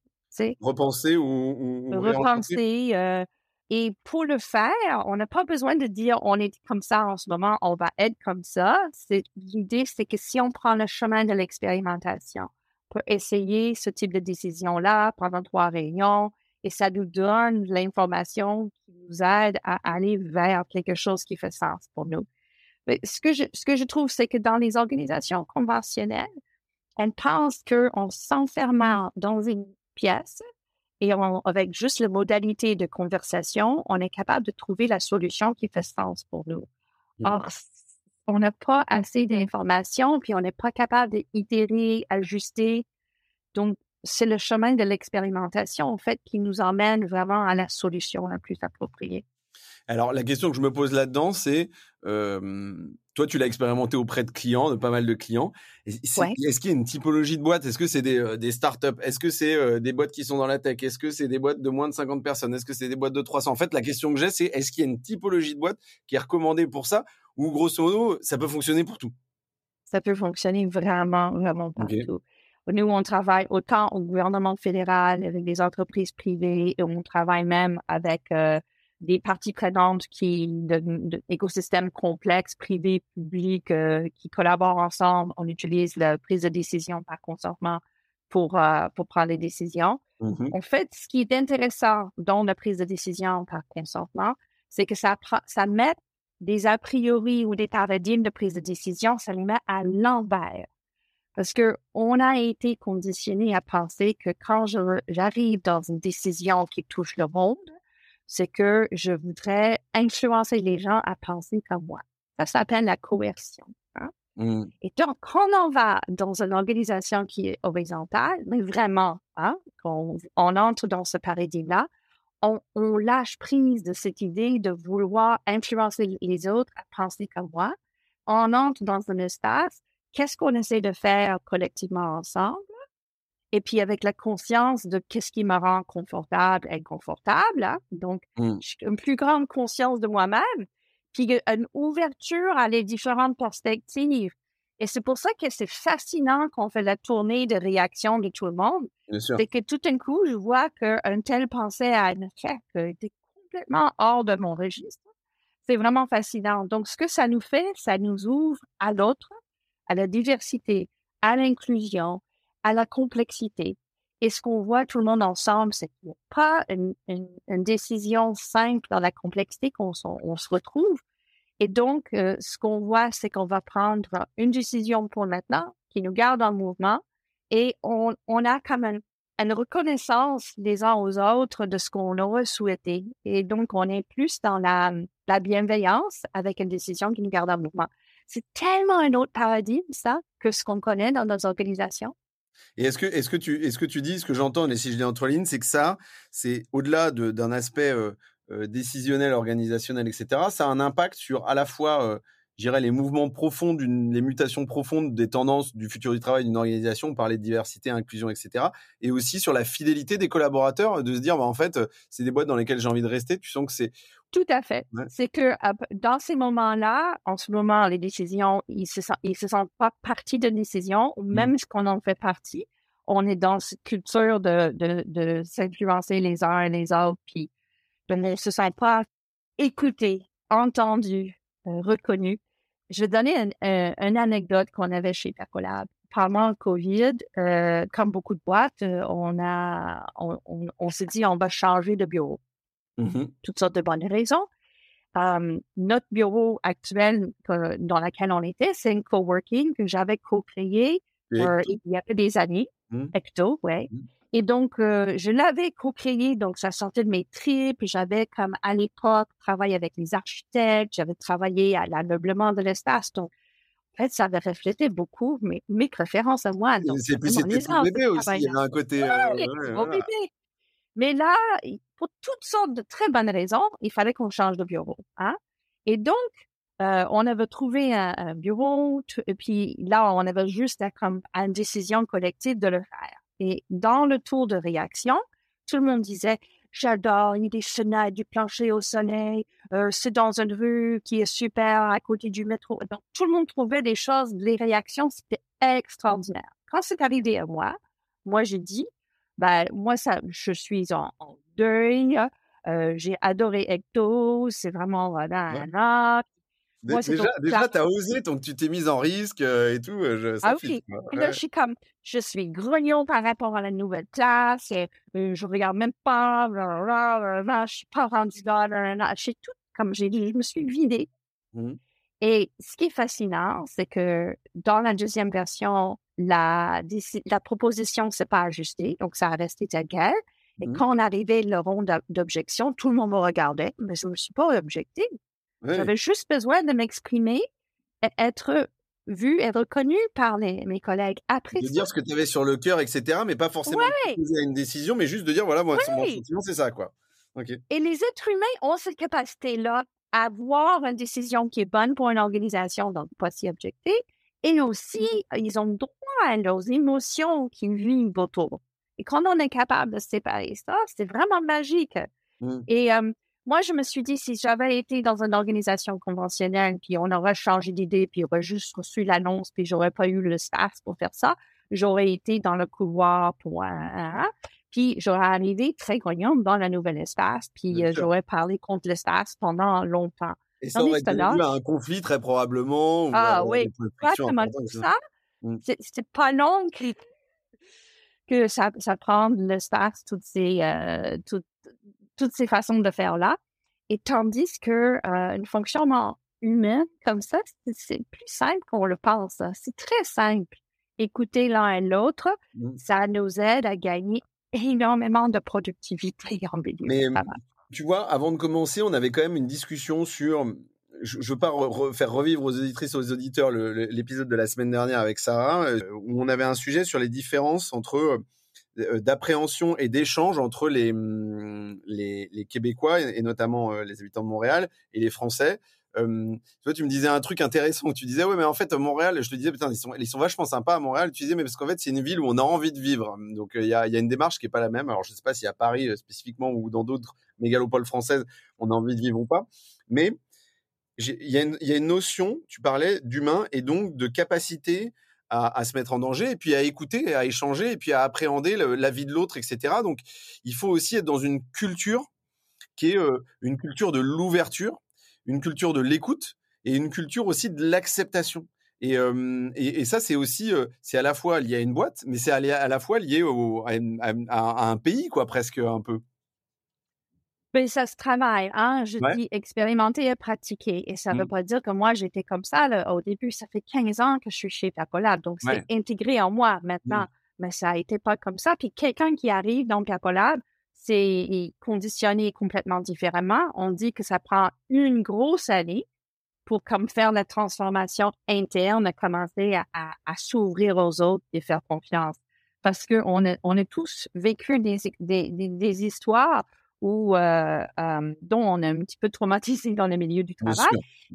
Repenser ou, repenser. Euh, et pour le faire, on n'a pas besoin de dire on est comme ça en ce moment, on va être comme ça. L'idée, c'est que si on prend le chemin de l'expérimentation pour essayer ce type de décision-là pendant trois réunions, et ça nous donne l'information qui nous aide à aller vers quelque chose qui fait sens pour nous. Mais ce que je, ce que je trouve, c'est que dans les organisations conventionnelles, elles pensent qu'en s'enfermant dans une pièce et avec juste les modalités de conversation, on est capable de trouver la solution qui fait sens pour nous. Mmh. Or, on n'a pas assez d'informations, puis on n'est pas capable d'itérer, ajuster. Donc, c'est le chemin de l'expérimentation, en fait, qui nous emmène vraiment à la solution la plus appropriée. Alors, la question que je me pose là-dedans, c'est, toi, tu l'as expérimenté auprès de clients, de pas mal de clients. Est-ce qu'il y a une typologie de boîte Est-ce que c'est des, euh, des startups Est-ce que c'est euh, des boîtes qui sont dans la tech? Est-ce que c'est des boîtes de moins de 50 personnes? Est-ce que c'est des boîtes de 300 En fait, la question que j'ai, c'est est-ce qu'il y a une typologie de boîte qui est recommandée pour ça? Ou grosso modo, ça peut fonctionner pour tout? Ça peut fonctionner vraiment, vraiment partout. Nous, on travaille autant au gouvernement fédéral, avec des entreprises privées, et on travaille même avec euh, des parties prenantes qui, d'écosystèmes complexes, privés, publics, euh, qui collaborent ensemble. On utilise la prise de décision par consentement pour, euh, pour prendre les décisions. Mmh en fait, ce qui est intéressant dans la prise de décision par consentement, c'est que ça, ça met des a priori ou des paradigmes de prise de décision, ça les met à l'envers. Parce que on a été conditionné à penser que quand j'arrive dans une décision qui touche le monde, c'est que je voudrais influencer les gens à penser comme moi. Ça s'appelle la coercion. Hein. Mmh. Et donc, quand on va dans une organisation qui est horizontale, mais vraiment, hein, on entre dans ce paradigme-là, on, on lâche prise de cette idée de vouloir influencer les autres à penser comme moi. On entre dans un espace, qu'est-ce qu'on essaie de faire collectivement ensemble? Et puis avec la conscience de qu'est-ce qui me rend confortable, inconfortable. hein. Donc, Mmh. une plus grande conscience de moi-même, puis une ouverture à les différentes perspectives. Et c'est pour ça que c'est fascinant qu'on fait la tournée de réaction de tout le monde. C'est que tout d'un coup, je vois qu'un tel pensée a un effet qui était complètement hors de mon registre. C'est vraiment fascinant. Donc, ce que ça nous fait, ça nous ouvre à l'autre, à la diversité, à l'inclusion, à la complexité. Et ce qu'on voit tout le monde ensemble, c'est qu'il n'y a pas une, décision simple dans la complexité qu'on se retrouve. Et donc, euh, ce qu'on voit, c'est qu'on va prendre une décision pour maintenant qui nous garde en mouvement et on, a comme un- une reconnaissance les uns aux autres de ce qu'on aurait souhaité. Et donc, on est plus dans la bienveillance avec une décision qui nous garde en mouvement. C'est tellement un autre paradigme, ça, que ce qu'on connaît dans nos organisations. Et est-ce que, est-ce que tu, est-ce que tu dis, ce que j'entends, et si je lis entre lignes, c'est que ça, c'est au-delà de- d'un aspect euh, euh, décisionnel, organisationnel, etc. Ça a un impact sur à la fois, je dirais, les mouvements profonds, les mutations profondes des tendances du futur du travail d'une organisation. On parlait de diversité, inclusion, etc. Et aussi sur la fidélité des collaborateurs, de se dire, bah, en fait, c'est des boîtes dans lesquelles j'ai envie de rester. Tu sens que c'est Tout à fait. Ouais. C'est que dans ces moments-là, en ce moment, les décisions, ils se sentent, ils se sentent pas partie de décision, ou même ce qu'on en fait partie. On est dans cette culture de, de, de s'influencer les uns et les autres, puis on ne se sent pas écouté, entendu, euh, reconnu. Je vais donner un- un- une anecdote qu'on avait chez Percolab. Pendant le COVID, euh, comme beaucoup de boîtes, euh, on a, on, on, on s'est dit on va changer de bureau Mhm. toutes sortes de bonnes raisons. Euh, notre bureau actuel que- dans lequel on était, c'est un coworking que j'avais co-créé euh, il y a des années, Mhm. Ecto, ouais. Mhm. Et donc, euh, je l'avais co-créé, donc ça sortait de mes tripes. J'avais comme à l'époque travaillé avec les architectes, j'avais travaillé à l'ameublement de l'espace. Donc, en fait, ça avait reflété beaucoup mes, mes préférences à moi. C'est vraiment, c'était bébé aussi. Il y avait un côté. Ouais, euh, c'est ouais, mon voilà. bébé. Mais là, pour toutes sortes de très bonnes raisons, il fallait qu'on change de bureau. Hein? Et donc, euh, on avait trouvé un, un bureau, et puis là, on avait juste à, comme, à une décision collective de le faire. Et dans le tour de réaction, tout le monde disait, j'adore, il y a des fenêtres, du plancher au soleil, euh, c'est dans une rue qui est super à côté du métro. Donc, tout le monde trouvait des choses, les réactions, c'était extraordinaire. Quand c'est arrivé à moi, moi, j'ai dit, ben, moi, ça, je suis en, en deuil. euh, j'ai adoré Ecto. C'est vraiment, voilà, Ouais. Moi, déjà, déjà, clair. t'as osé, donc tu t'es mise en risque euh, et tout. euh, je, ça Ah oui. là, je suis comme, je suis grognon par rapport à la nouvelle classe. Et, euh, je regarde même pas. blablabla, je suis pas rendue là. Je suis tout, comme j'ai dit, je me suis vidée. Mhm. Et ce qui est fascinant, c'est que dans la deuxième version, la, proposition s'est pas ajustée, donc ça a resté tel quel. Et Mhm. quand on arrivait le rond d'ob- d'objection, tout le monde me regardait, mais je me suis pas objectée. J'avais juste besoin de m'exprimer, et être vue et reconnue par les- mes collègues. Après de dire ce que tu avais sur le cœur, etc. Mais pas forcément de Ouais. poser une décision, mais juste de dire voilà, moi, mon Ouais. sentiment, c'est ça, quoi. Ok. Et les êtres humains ont cette capacité-là à voir une décision qui est bonne pour une organisation, donc pas s'y objecter. Et aussi, ils ont droit à leurs émotions qui vivent autour. Et quand on est capable de séparer ça, c'est vraiment magique. Mm. Et euh, moi, je me suis dit, si j'avais été dans une organisation conventionnelle, puis on aurait changé d'idée, puis j'aurais juste reçu l'annonce, puis j'aurais pas eu le staff pour faire ça, j'aurais été dans le couloir pour... un puis j'aurais arrivé très grognante dans le nouvel espace, puis euh, j'aurais parlé contre l'espace pendant longtemps. Et ça aurait à un conflit très probablement. ou Ah à oui, Exactement ça. Mm. C'est- pas long que, que ça, ça prend de l'espace, toutes ces, euh, toutes, toutes ces façons de faire là. Et tandis que euh, un fonctionnement humain comme ça, c'est- plus simple qu'on le pense. hein. C'est très simple. Écouter l'un et l'autre, Mm. ça nous aide à gagner énormément de productivité [laughs] en milieu Mais de travail. tu vois, avant de commencer, on avait quand même une discussion sur je, je veux pas faire revivre aux auditrices et aux auditeurs l'épisode de la semaine dernière avec Sarah, où on avait un sujet sur les différences entre d'appréhension et d'échange entre les, mmh, les, Québécois et, notamment les habitants de Montréal et les Français. Euh, tu me disais un truc intéressant. Tu disais, ouais, mais en fait, Montréal, je te disais, putain, ils sont, ils sont vachement sympas à Montréal. Tu disais, mais parce qu'en fait, c'est une ville où on a envie de vivre. Donc, il y, a, y, a, une démarche qui est pas la même. Alors, je sais pas si à Paris spécifiquement ou dans d'autres mégalopoles françaises, on a envie de vivre ou pas. Mais il y, y, a une notion, tu parlais d'humain et donc de capacité à, se mettre en danger et puis à écouter, à échanger et puis à appréhender la vie de l'autre, etc. Donc, il faut aussi être dans une culture qui est une culture de l'ouverture une culture de l'écoute et une culture aussi de l'acceptation. Et, ça, c'est aussi, c'est à la fois lié à une boîte, mais c'est à, la fois lié à, un pays, quoi, presque un peu. Mais ça se travaille, hein? Je dis expérimenter et pratiquer. Et ça ne veut mmh. pas dire que moi, j'étais comme ça là, au début. Ça fait 15 ans que je suis chez Pacolab. Donc, c'est intégré en moi mmh. maintenant. Mais ça a été pas comme ça. Puis quelqu'un qui arrive dans Pacolab, c'est conditionné complètement différemment. On dit que ça prend une grosse année pour comme faire la transformation interne, commencer à, s'ouvrir aux autres et faire confiance. Parce qu'on a, on a tous vécu des, des, histoires euh, euh, dont on est un petit peu traumatisé dans le milieu du travail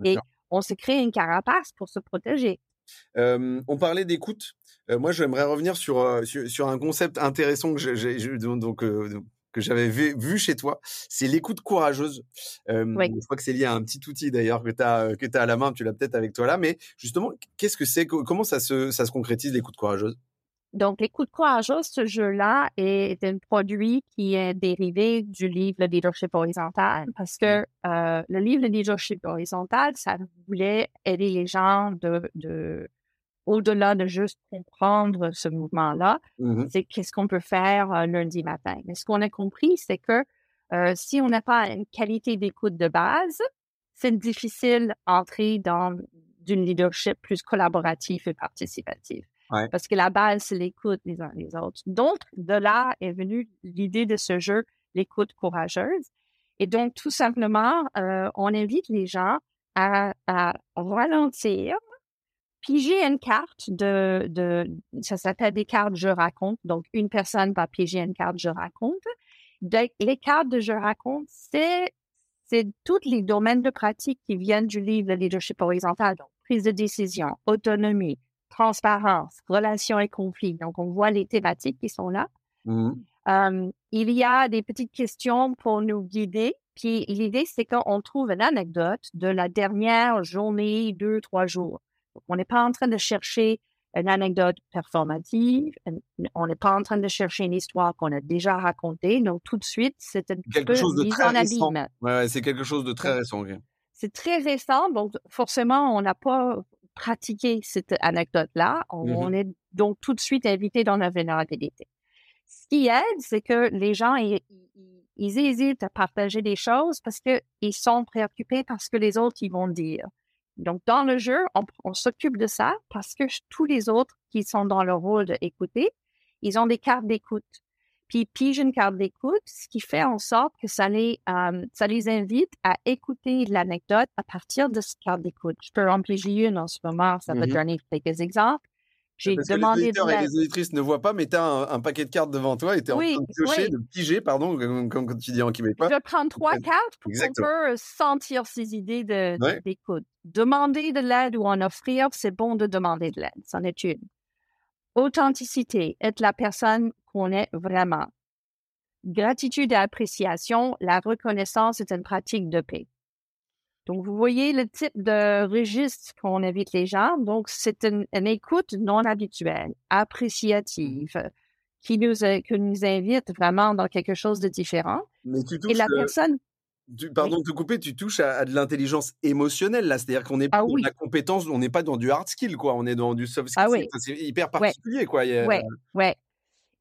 et on se crée une carapace pour se protéger. Euh, on parlait d'écoute. moi, j'aimerais revenir sur, sur, un concept intéressant que j'ai, donc, que j'avais vu, chez toi, c'est l'écoute courageuse. Je crois que c'est lié à un petit outil d'ailleurs que tu as, que as à la main, tu l'as peut-être avec toi là, mais justement, qu'est-ce que c'est Comment ça se, ça se concrétise l'écoute courageuse? Donc, l'écoute courageuse, ce jeu-là est un produit qui est dérivé du livre Le leadership horizontal parce que mmh. le livre Le leadership horizontal, ça voulait aider les gens de, de au-delà de juste comprendre ce mouvement-là, mmh c'est qu'est-ce qu'on peut faire euh, lundi matin. Mais ce qu'on a compris, c'est que euh, si on n'a pas une qualité d'écoute de base, c'est difficile d'entrer dans d'une leadership plus collaboratif et participatif. Parce que la base, c'est l'écoute les uns les autres. Donc, de là est venue l'idée de ce jeu, l'écoute courageuse. Et donc, tout simplement, euh, on invite les gens à, à ralentir piger une carte de, de ça s'appelle des cartes je raconte. Donc, une personne va piger une carte je raconte. les cartes de je raconte, c'est, c'est tous les domaines de pratique qui viennent du livre de leadership horizontal. Donc, prise de décision, autonomie, transparence, relations et conflits. Donc, on voit les thématiques qui sont là. Mmh il y a des petites questions pour nous guider. Puis l'idée, c'est qu'on trouve une anecdote de la dernière journée, deux, trois jours. On n'est pas en train de chercher une anecdote performative. On n'est pas en train de chercher une histoire qu'on a déjà racontée. Donc, tout de suite, c'est quelque chose de très récent. Ouais, c'est quelque chose de très récent. C'est très récent. Donc, forcément, on n'a pas pratiqué cette anecdote-là. Mmh on, est donc tout de suite invité dans la vulnérabilité. Ce qui aide, c'est que les gens, ils, ils, hésitent à partager des choses parce qu'ils sont préoccupés par ce que les autres ils vont dire. Donc, dans le jeu, on, s'occupe de ça parce que tous les autres qui sont dans le rôle d'écouter, ils ont des cartes d'écoute. Puis, ils pigent une carte d'écoute, ce qui fait en sorte que ça les, euh, ça les invite à écouter l'anecdote à partir de cette carte d'écoute. Je peux en piger une en ce moment, ça va mmh donner quelques exemples. J'ai demandé les de et les auditrices ne voient pas, mais tu as un, paquet de cartes devant toi et tu es en train de piocher, de piger, pardon, comme, tu dis en québécois. Je vais prendre trois cartes pour qu'on peut sentir ces idées d'écoute. De, demander de l'aide ou en offrir, c'est bon de demander de l'aide, c'en est une. Authenticité, être la personne qu'on est vraiment. Gratitude et appréciation, la reconnaissance est une pratique de paix. Donc, vous voyez le type de registre qu'on invite les gens. Donc, c'est une, écoute non habituelle, appréciative, qui nous, nous invite vraiment dans quelque chose de différent. Mais tu Et la personne... pardon de te couper, tu touches à, de l'intelligence émotionnelle, là. C'est-à-dire qu'on est ah, oui. la compétence, on n'est pas dans du hard skill, quoi. On est dans du soft ah skill. C'est hyper particulier, quoi. Oui, ouais.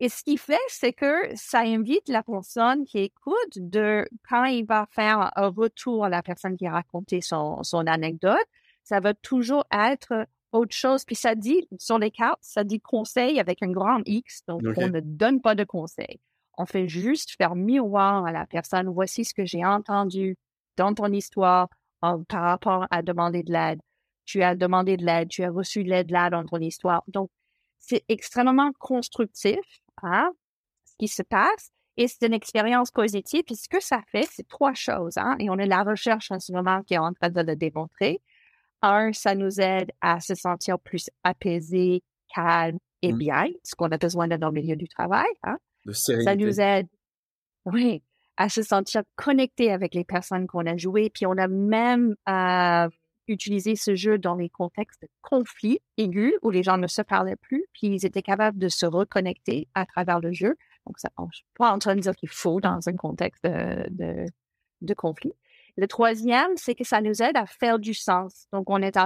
Et ce qu'il fait, c'est que ça invite la personne qui écoute de, quand il va faire un retour à la personne qui a raconté son, son anecdote, ça va toujours être autre chose. Puis ça dit, sur les cartes, ça dit conseil avec un grand X. Donc, on ne donne pas de conseil. On fait juste faire miroir à la personne. Voici ce que j'ai entendu dans ton histoire. par rapport à demander de l'aide. Tu as demandé de l'aide, tu as reçu de l'aide là dans ton histoire. Donc, c'est extrêmement constructif, hein, ce qui se passe. Et c'est une expérience positive. Puis ce que ça fait, c'est trois choses. Hein, et on a la recherche en ce moment qui est en train de le démontrer. Un, ça nous aide à se sentir plus apaisé, calme et mmh. bien, ce qu'on a besoin dans le milieu du travail. Hein. Ça nous aide, oui, à se sentir connecté avec les personnes qu'on a jouées. Puis on a même euh, utilisé ce jeu dans les contextes de conflits aigus où les gens ne se parlaient plus, puis ils étaient capables de se reconnecter à travers le jeu. Donc, ça, je suis pas en train de dire qu'il faut dans un contexte de, de, conflit. Le troisième, c'est que ça nous aide à faire du sens. Donc, on, est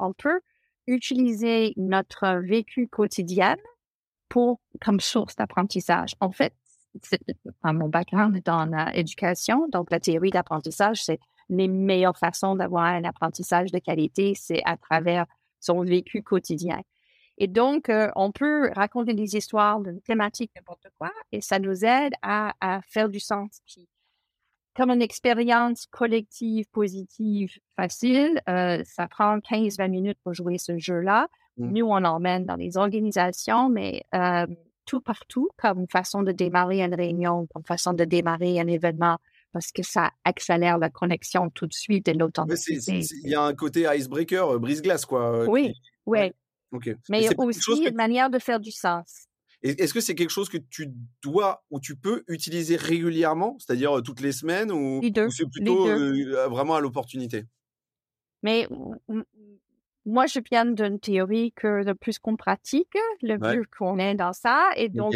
on peut utiliser notre vécu quotidien pour, comme source d'apprentissage. En fait, mon background est dans l'éducation, donc la théorie d'apprentissage, c'est les meilleures façons d'avoir un apprentissage de qualité, c'est à travers son vécu quotidien. Et donc, euh, on peut raconter des histoires d'une thématique, n'importe quoi, et ça nous aide à, faire du sens. Puis, comme une expérience collective, positive, facile, euh, ça prend 15-20 minutes pour jouer ce jeu-là. Mmh. Nous, on emmène dans les organisations, mais euh, tout partout, comme façon de démarrer une réunion, comme façon de démarrer un événement, parce que ça accélère la connexion tout de suite et l'authenticité. Il y a un côté icebreaker, brise-glace, quoi. Oui, oui. Mais il y a aussi une manière de faire du sens. Est-ce que c'est quelque chose que tu dois ou tu peux utiliser régulièrement, c'est-à-dire toutes les semaines, ou, c'est plutôt vraiment à l'opportunité? Mais moi, je viens d'une théorie que le plus qu'on pratique, le plus qu'on est dans ça. Et donc,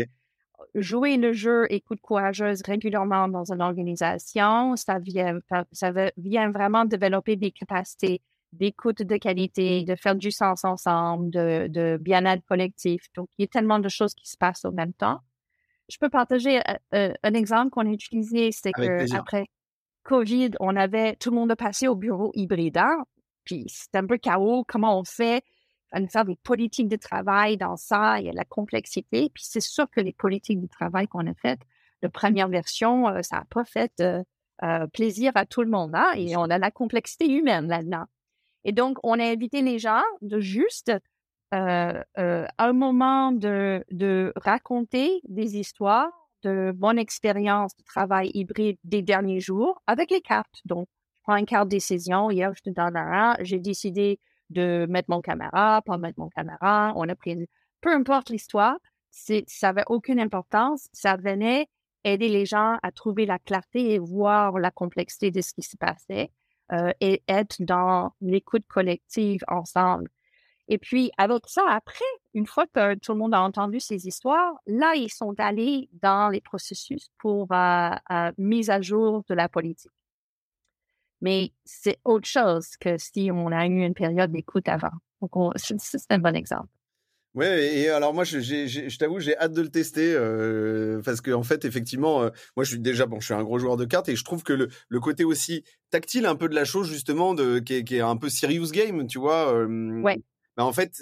jouer le jeu écoute courageuse régulièrement dans une organisation, ça vient, ça vient vraiment développer des capacités d'écoute de qualité, de faire du sens ensemble, de, de bien-être collectif. Donc, il y a tellement de choses qui se passent au même temps. Je peux partager euh, euh, un exemple qu'on a utilisé, c'est que après COVID, on avait tout le monde passé au bureau hybride. Hein? Puis c'est un peu chaos. Comment on fait? On faire des politiques de travail dans ça. Il y a la complexité. Puis c'est sûr que les politiques de travail qu'on a faites, la première version, euh, ça n'a pas fait plaisir à tout le monde. Hein? Et on a la complexité humaine là-dedans. Et donc, on a invité les gens de juste euh, euh, un moment de, de raconter des histoires de bonne expérience de travail hybride des derniers jours avec les cartes. Donc, prends une carte décision. Hier, je te donne un. J'ai décidé de mettre mon caméra, pas mettre mon caméra. On a pris. Peu importe l'histoire, ça n'avait aucune importance. Ça venait aider les gens à trouver la clarté et voir la complexité de ce qui se passait. Euh, et être dans l'écoute collective ensemble. Et puis, avec ça, après, une fois que tout le monde a entendu ces histoires, là, ils sont allés dans les processus pour euh, euh, mise à jour de la politique. Mais c'est autre chose que si on a eu une période d'écoute avant. Donc, c'est un bon exemple. Ouais, et alors moi, je, je t'avoue, j'ai hâte de le tester euh, parce que en fait, effectivement, euh, moi, je suis déjà bon, je suis un gros joueur de cartes et je trouve que le, le côté aussi tactile un peu de la chose justement, de qui est, qui est un peu serious game, tu vois. Euh, ouais. Bah, en fait,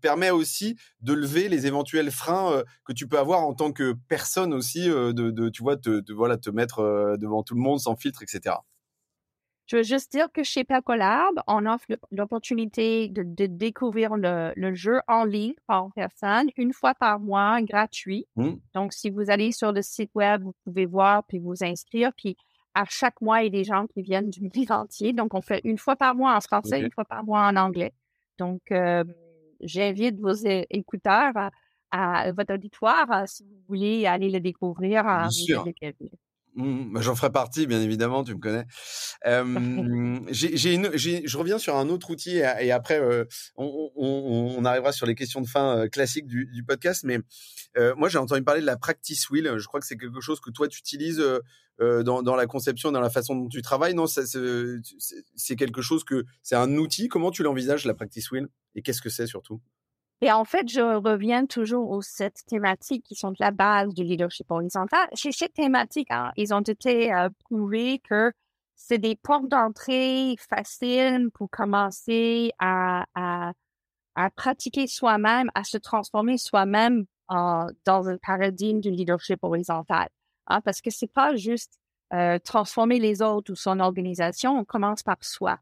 permet aussi de lever les éventuels freins que tu peux avoir en tant que personne aussi, de, de tu vois, te, voilà, te mettre devant tout le monde sans filtre, etc. Je veux juste dire que chez Percolab, on offre l'opportunité de, découvrir le, jeu en ligne par personne une fois par mois, gratuit. Mmh. Donc, si vous allez sur le site web, vous pouvez voir puis vous inscrire. Puis, à chaque mois, il y a des gens qui viennent du monde [laughs] entier. Donc, on fait une fois par mois en français, une fois par mois en anglais. Donc, euh, j'invite vos écouteurs à, votre auditoire, si vous voulez aller le découvrir. Bien sûr. Mmh, bah, j'en ferai partie, bien évidemment, tu me connais. [laughs] j'ai, une, je reviens sur un autre outil et, après, on, on, on, arrivera sur les questions de fin classiques du, du, podcast. Mais moi, j'ai entendu parler de la practice wheel. Je crois que c'est quelque chose que toi, tu utilises dans, dans, la conception, dans la façon dont tu travailles. Non, c'est quelque chose que c'est un outil. Comment tu l'envisages, la practice wheel? Et qu'est-ce que c'est surtout? Et en fait, je reviens toujours aux sept thématiques qui sont la base du leadership horizontal. Chez ces thématiques, hein, ils ont été euh, prouvés que c'est des portes d'entrée faciles pour commencer à, pratiquer soi-même, à se transformer soi-même dans un paradigme du leadership horizontal. Hein, parce que c'est pas juste euh, transformer les autres ou son organisation, on commence par soi.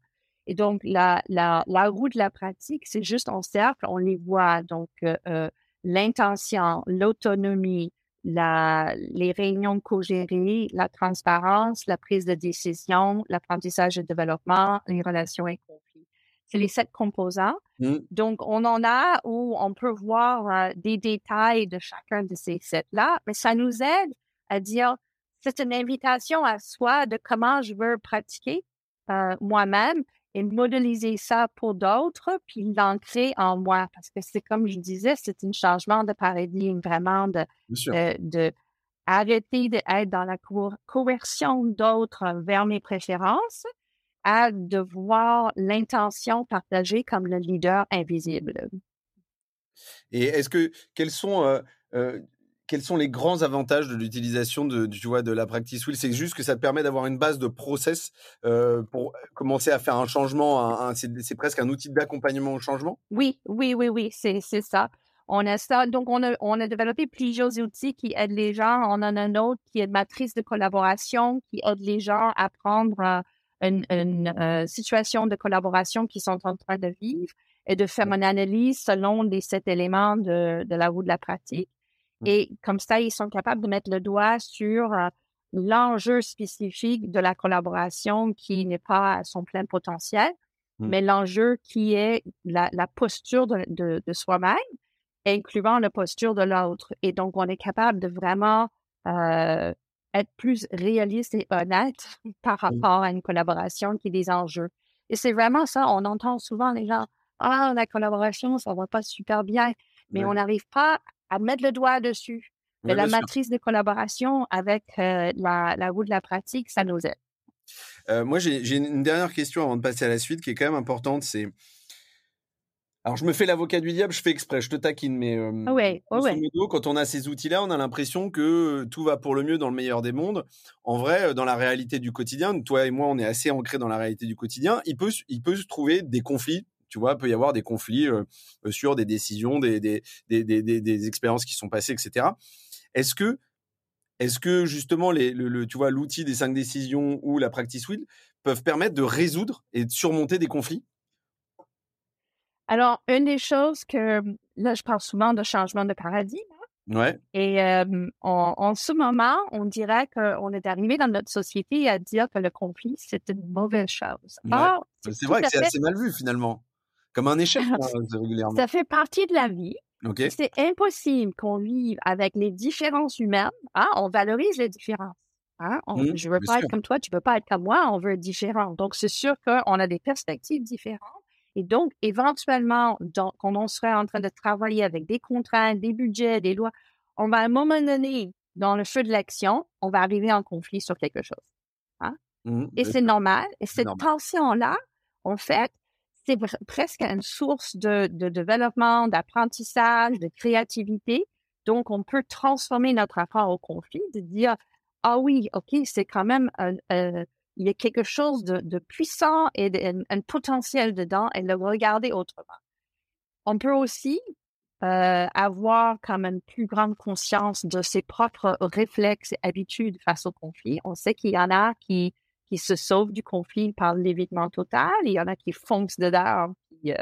Et donc, la, la, la roue de la pratique, c'est juste en cercle, on les voit. Donc, euh, euh, l'intention, l'autonomie, la, les réunions co-gérées, la transparence, la prise de décision, l'apprentissage et le développement, les relations et conflits. C'est les sept composants. Mmh. Donc, on en a où on peut voir euh, des détails de chacun de ces sept-là, mais ça nous aide à dire, c'est une invitation à soi de comment je veux pratiquer euh, moi-même et modéliser ça pour d'autres, puis l'ancrer en moi. Parce que c'est comme je disais, c'est un changement de paradigme, vraiment de, euh, de arrêter d'être dans la coercion d'autres vers mes préférences à de voir l'intention partagée comme le leader invisible. Et est-ce que quels sont euh, euh, quels sont les grands avantages de l'utilisation de, tu vois, de la practice wheel? C'est juste que ça te permet d'avoir une base de process euh, pour commencer à faire un changement. c'est presque un outil d'accompagnement au changement? Oui, oui, oui, oui, c'est ça. On a ça. Donc, on a, on a développé plusieurs outils qui aident les gens. On en a un autre qui est matrice de collaboration, qui aide les gens à prendre une, une euh, situation de collaboration qu'ils sont en train de vivre et de faire une analyse selon les sept éléments de, de la roue de la pratique. Et comme ça, ils sont capables de mettre le doigt sur euh, l'enjeu spécifique de la collaboration qui n'est pas à son plein potentiel, mmh. mais l'enjeu qui est la, la posture de, de, de soi-même, incluant la posture de l'autre. Et donc, on est capable de vraiment euh, être plus réaliste et honnête [laughs] par mmh. rapport à une collaboration qui est des enjeux. Et c'est vraiment ça, on entend souvent les gens, ah, la collaboration, ça va pas super bien, mais on n'arrive pas à mettre le doigt dessus. Mais la matrice de collaboration avec euh, la, la, roue de la pratique, ça nous aide. Euh, moi, j'ai une dernière question avant de passer à la suite qui est quand même importante. C'est alors, je me fais l'avocat du diable, je fais exprès, je te taquine, mais euh, ouais, ouais. quand on a ces outils-là, on a l'impression que tout va pour le mieux dans le meilleur des mondes. En vrai, dans la réalité du quotidien, toi et moi, on est assez ancrés dans la réalité du quotidien. Il peut, il peut se trouver des conflits tu vois, il peut y avoir des conflits sur des décisions, des, des, des, des, des expériences qui sont passées, etc. Est-ce que, est-ce que justement, les, le, tu vois, l'outil des cinq décisions ou la practice wheel peuvent permettre de résoudre et de surmonter des conflits? Alors, une des choses que, là, je parle souvent de changement de paradigme. Hein. Ouais. Et en, ce moment, on dirait qu'on est arrivé dans notre société à dire que le conflit, c'est une mauvaise chose. c'est vrai que c'est assez mal vu finalement. Comme un échec, régulièrement. Ça fait partie de la vie. C'est impossible qu'on vive avec les différences humaines. Hein? On valorise les différences. Hein? Mmh, je veux pas être comme toi, tu veux pas être comme moi, on veut être différent. Donc, c'est sûr qu'on a des perspectives différentes. Et donc, éventuellement, quand on serait en train de travailler avec des contraintes, des budgets, des lois, on va à un moment donné, dans le feu de l'action, on va arriver en conflit sur quelque chose. Hein? Mmh, et c'est normal. Et cette tension-là, en fait, c'est presque une source de, développement, d'apprentissage, de créativité. Donc, on peut transformer notre rapport au conflit, de dire, ah oui, OK, c'est quand même, il y a quelque chose de, puissant et un, potentiel dedans et le regarder autrement. On peut aussi euh, avoir comme une plus grande conscience de ses propres réflexes et habitudes face au conflit. On sait qu'il y en a qui qui se sauvent du conflit par l'évitement total. Il y en a qui foncent dedans. Euh,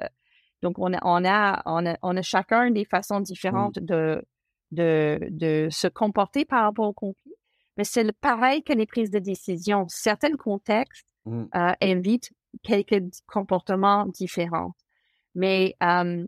donc, on a, on, a, on, a, chacun des façons différentes de, de, de se comporter par rapport au conflit. Mais c'est pareil que les prises de décision. Certains contextes mmh. euh, invitent quelques comportements différents. Mais euh,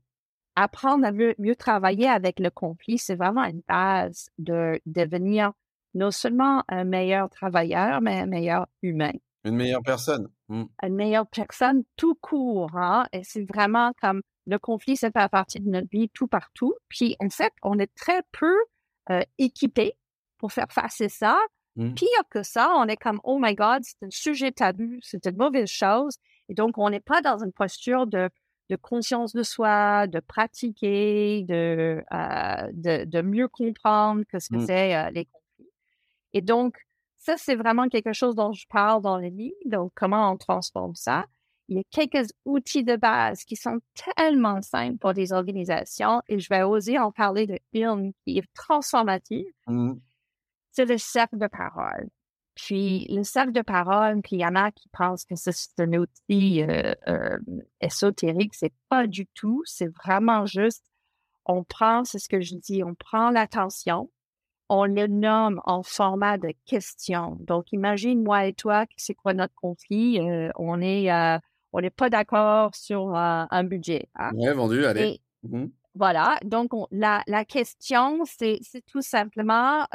apprendre à mieux, mieux, travailler avec le conflit, c'est vraiment une base de devenir non seulement un meilleur travailleur, mais un meilleur humain. Une meilleure personne. Mmh. Une meilleure personne tout court. Hein? Et c'est vraiment comme le conflit, ça fait partie de notre vie tout partout. Puis en fait, on est très peu euh, équipé pour faire face à ça. Mmh. Pire que ça, on est comme, oh my God, c'est un sujet tabou, c'est une mauvaise chose. Et donc, on n'est pas dans une posture de, de conscience de soi, de pratiquer, de, euh, de, de, mieux comprendre que ce que mmh. c'est euh, les conflits et donc, ça, c'est vraiment quelque chose dont je parle dans le livre. Donc, comment on transforme ça? Il y a quelques outils de base qui sont tellement simples pour des organisations et je vais oser en parler de une qui est transformative. Mmh. C'est le cercle de parole. Puis le cercle de parole, puis il y en a qui pensent que c'est un outil euh, euh, ésotérique, c'est pas du tout. C'est vraiment juste, on prend, c'est ce que je dis, on prend l'attention, on le nomme en format de question. Donc imagine moi et toi, c'est quoi notre conflit? Euh, On est, on n'est pas d'accord sur un budget. Hein? vendu, allez. Mmh voilà. Donc la, la question, c'est tout simplement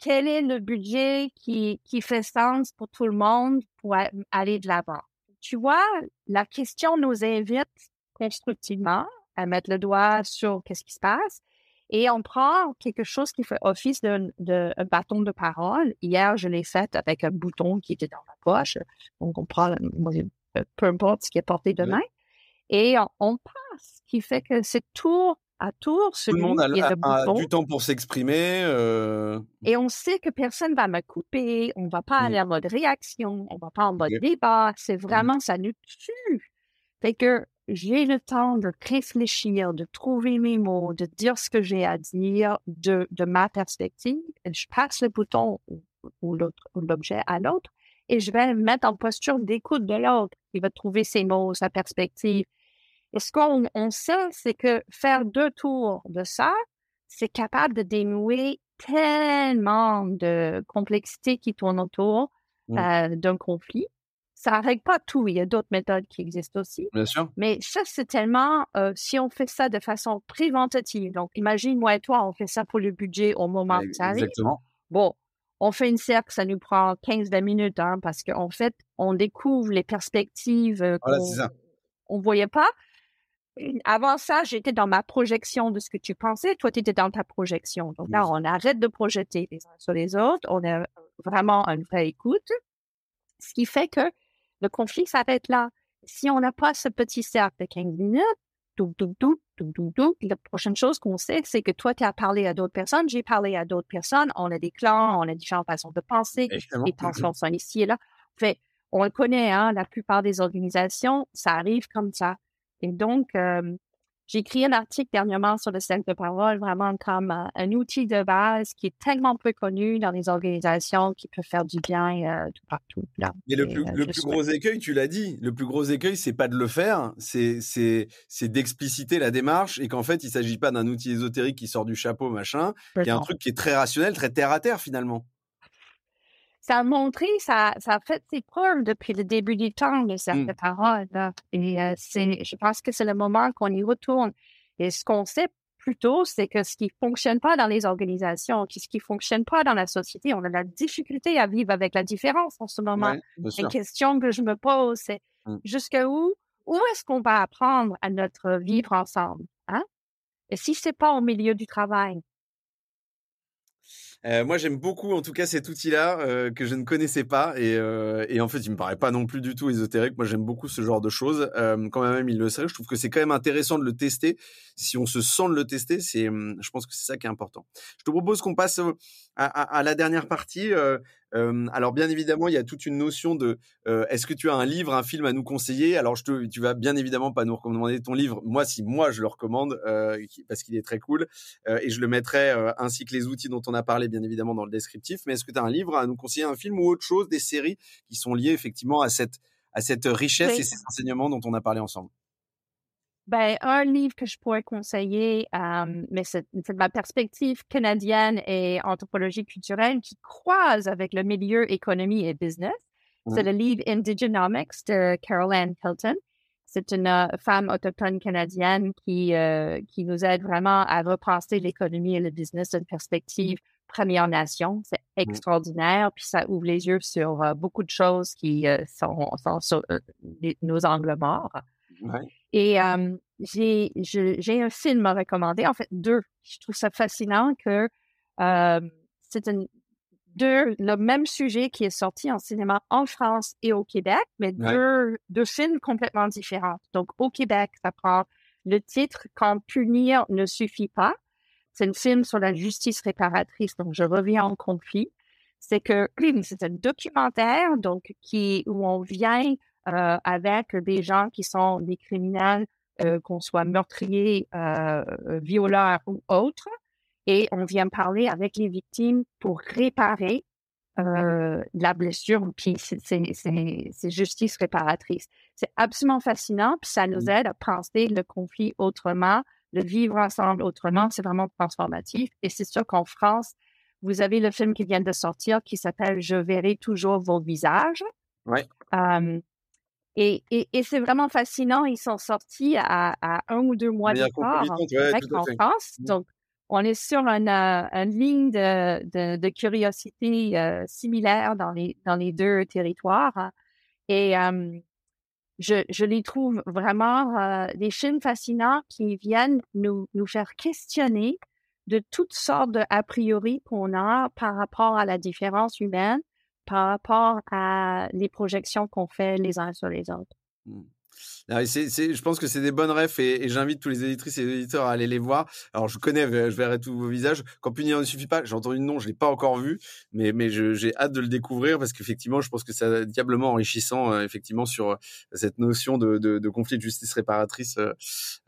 quel est le budget qui, qui fait sens pour tout le monde pour aller de l'avant? Tu vois, la question nous invite constructivement à mettre le doigt sur qu'est-ce qui se passe et on prend quelque chose qui fait office d'un de, bâton de parole. Hier, je l'ai fait avec un bouton qui était dans ma poche. Donc, on prend, peu importe ce qui est porté demain. Et on, on passe, qui fait que c'est tout à tour. Tout le monde a, du temps pour s'exprimer. Euh. Et on sait que personne va me couper. On va pas mmh. aller en mode réaction. On va pas en mode débat. C'est mmh. vraiment, ça nous tue. Fait que j'ai le temps de réfléchir, de trouver mes mots, de dire ce que j'ai à dire de, de ma perspective. Je passe le bouton ou, l'objet à l'autre et je vais me mettre en posture d'écoute de l'autre. Il va trouver ses mots, sa perspective. Et ce qu'on sait, c'est que faire deux tours de ça, c'est capable de dénouer tellement de complexité qui tournent autour mmh. euh, d'un conflit. Ça ne règle pas tout. Il y a d'autres méthodes qui existent aussi. Bien sûr. Mais ça, c'est tellement, euh, si on fait ça de façon préventative, donc imagine, moi et toi, on fait ça pour le budget au moment où ça arrive. Exactement. Bon, on fait une cercle, ça nous prend 15-20 minutes, hein, parce qu'en fait, on découvre les perspectives euh, qu'on ne voyait pas. Avant ça, j'étais dans ma projection de ce que tu pensais. Toi, tu étais dans ta projection. Donc là, on arrête de projeter les uns sur les autres. On a vraiment une vraie écoute. Ce qui fait que le conflit s'arrête là. Si on n'a pas ce petit cercle de 15 minutes, la prochaine chose qu'on sait, c'est que toi, tu as parlé à d'autres personnes, j'ai parlé à d'autres personnes, on a des clans, on a différentes façons de penser, les tensions sont ici et là. Fait, on le connaît, hein, la plupart des organisations, ça arrive comme ça. Et donc, j'ai écrit un article dernièrement sur le cercle de parole, vraiment comme un outil de base qui est tellement peu connu dans les organisations qui peut faire du bien tout partout. Là. Et le plus, le plus gros écueil, tu l'as dit, le plus gros écueil, c'est pas de le faire, c'est c'est d'expliciter la démarche et qu'en fait, il s'agit pas d'un outil ésotérique qui sort du chapeau, machin, qui est un truc qui est très rationnel, très terre à terre finalement ça a montré, ça, ça a fait ses preuves depuis le début du temps, de cette mmh. parole. Et euh, c'est, je pense que c'est le moment qu'on y retourne. Et ce qu'on sait plutôt, c'est que ce qui fonctionne pas dans les organisations, ce qui fonctionne pas dans la société, on a la difficulté à vivre avec la différence en ce moment. Une question que je me pose, c'est mmh. jusqu'où, où est-ce qu'on va apprendre à notre vivre ensemble? Hein? Et si c'est pas au milieu du travail, euh, moi, j'aime beaucoup, en tout cas, cet outil-là euh, que je ne connaissais pas et, euh, et, en fait, il me paraît pas non plus du tout ésotérique. Moi, j'aime beaucoup ce genre de choses. Quand même, il le sait. Je trouve que c'est quand même intéressant de le tester. Si on se sent de le tester, c'est, hum, je pense que c'est ça qui est important. Je te propose qu'on passe à, la dernière partie. Alors bien évidemment, il y a toute une notion de est-ce que tu as un livre, un film à nous conseiller? Alors je te, tu vas bien évidemment pas nous recommander ton livre. Moi, si moi je le recommande parce qu'il est très cool et je le mettrai ainsi que les outils dont on a parlé bien évidemment dans le descriptif. Mais est-ce que tu as un livre à nous conseiller, un film ou autre chose, des séries qui sont liées effectivement à cette à cette richesse et ces enseignements dont on a parlé ensemble? Ben, un livre que je pourrais conseiller, mais c'est ma perspective canadienne et anthropologie culturelle qui croise avec le milieu économie et business. C'est le livre Indigenomics de Carol Ann Hilton. C'est une euh, femme autochtone canadienne qui, euh, qui nous aide vraiment à repenser l'économie et le business d'une perspective Première Nation. C'est extraordinaire, puis ça ouvre les yeux sur euh, beaucoup de choses qui sont, sont sur nos angles morts. Ouais. Et j'ai, j'ai un film à recommander, en fait deux. Je trouve ça fascinant que c'est deux, le même sujet qui est sorti en cinéma en France et au Québec, mais deux, deux films complètement différents. Donc au Québec, ça prend le titre Quand punir ne suffit pas. C'est un film sur la justice réparatrice, donc je reviens en conflit. C'est que [clears throat] c'est un documentaire donc qui où on vient euh, avec des gens qui sont des criminels, euh, qu'on soit meurtriers, euh, violeurs ou autres. Et on vient parler avec les victimes pour réparer euh, la blessure, puis c'est justice réparatrice. C'est absolument fascinant, puis ça nous mmh. aide à penser le conflit autrement, le vivre ensemble autrement. C'est vraiment transformatif. Et c'est sûr qu'en France, vous avez le film qui vient de sortir qui s'appelle Je verrai toujours vos visages. Ouais. et, et, et c'est vraiment fascinant. Ils sont sortis à, à un ou deux mois d'écart en France. Mmh. Donc, on est sur une, une ligne de, de, de curiosité euh, similaire dans les, dans les deux territoires. Et je, les trouve vraiment euh, des films fascinants qui viennent nous, nous faire questionner de toutes sortes de a priori qu'on a par rapport à la différence humaine, par rapport à les projections qu'on fait les uns sur les autres. Mmh. Je pense que c'est des bonnes refs et, j'invite tous les éditrices et les éditeurs à aller les voir. Alors, je connais, je verrai tous vos visages. Quand Punir ne suffit pas, j'ai entendu le nom, je l'ai pas encore vu, mais, j'ai hâte de le découvrir parce qu'effectivement, je pense que c'est diablement enrichissant, euh, effectivement, sur euh, cette notion de conflit de justice réparatrice. Euh,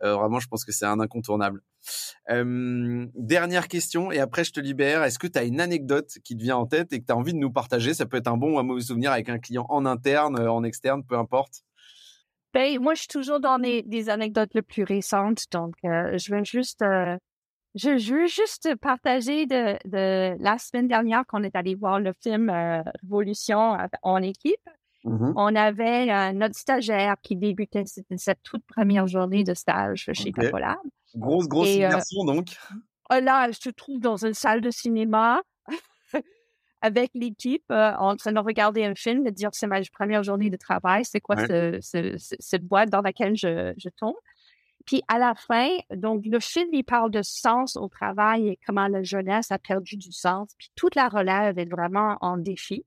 vraiment, je pense que c'est un incontournable. dernière question, et après je te libère. Est-ce que tu as une anecdote qui te vient en tête et que tu as envie de nous partager? Ça peut être un bon ou un mauvais souvenir avec un client en interne, en externe, peu importe. Ben, moi, je suis toujours dans des, des anecdotes les plus récentes, donc euh, je vais juste, euh, je, veux juste partager de, de la semaine dernière qu'on est allé voir le film euh, Révolution en équipe. Mmh On avait notre stagiaire qui débutait cette, toute première journée de stage chez okay. Grosse, grosse immersion, donc. Là, je te trouve dans une salle de cinéma avec l'équipe euh, en train de regarder un film, de dire c'est ma première journée de travail, c'est quoi cette boîte dans laquelle je, je, tombe. Puis à la fin, donc le film, il parle de sens au travail et comment la jeunesse a perdu du sens. Puis toute la relève est vraiment en défi.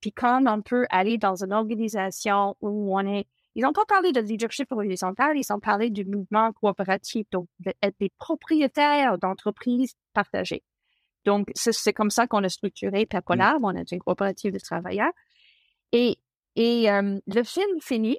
Puis quand on peut aller dans une organisation où on est... Ils n'ont pas parlé de leadership horizontal, ils ont parlé du mouvement coopératif, donc d'être des propriétaires d'entreprises partagées. Donc, c'est comme ça qu'on a structuré Percolab. Mmh. On est une coopérative de travailleurs. Et, et le film finit.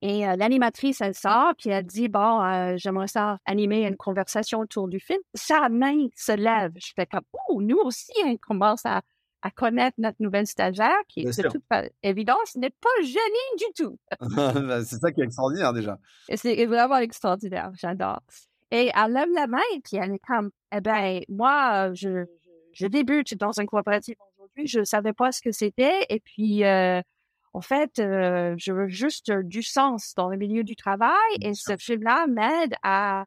Et l'animatrice, elle sort, puis elle dit, bon, euh, j'aimerais ça animer une conversation autour du film. Sa main se lève. Je fais comme, oh, nous aussi, on commence à, à connaître notre nouvelle stagiaire, qui, de toute évidence, n'est pas gênée du tout. [laughs] Bah, c'est ça qui est extraordinaire, déjà. C'est vraiment extraordinaire. J'adore. Et elle lève la main, puis elle est comme, eh ben, moi, je, je débute dans un coopératif aujourd'hui, je savais pas ce que c'était, et puis, euh, en fait, euh, je veux juste du sens dans le milieu du travail, et ce film-là m'aide à,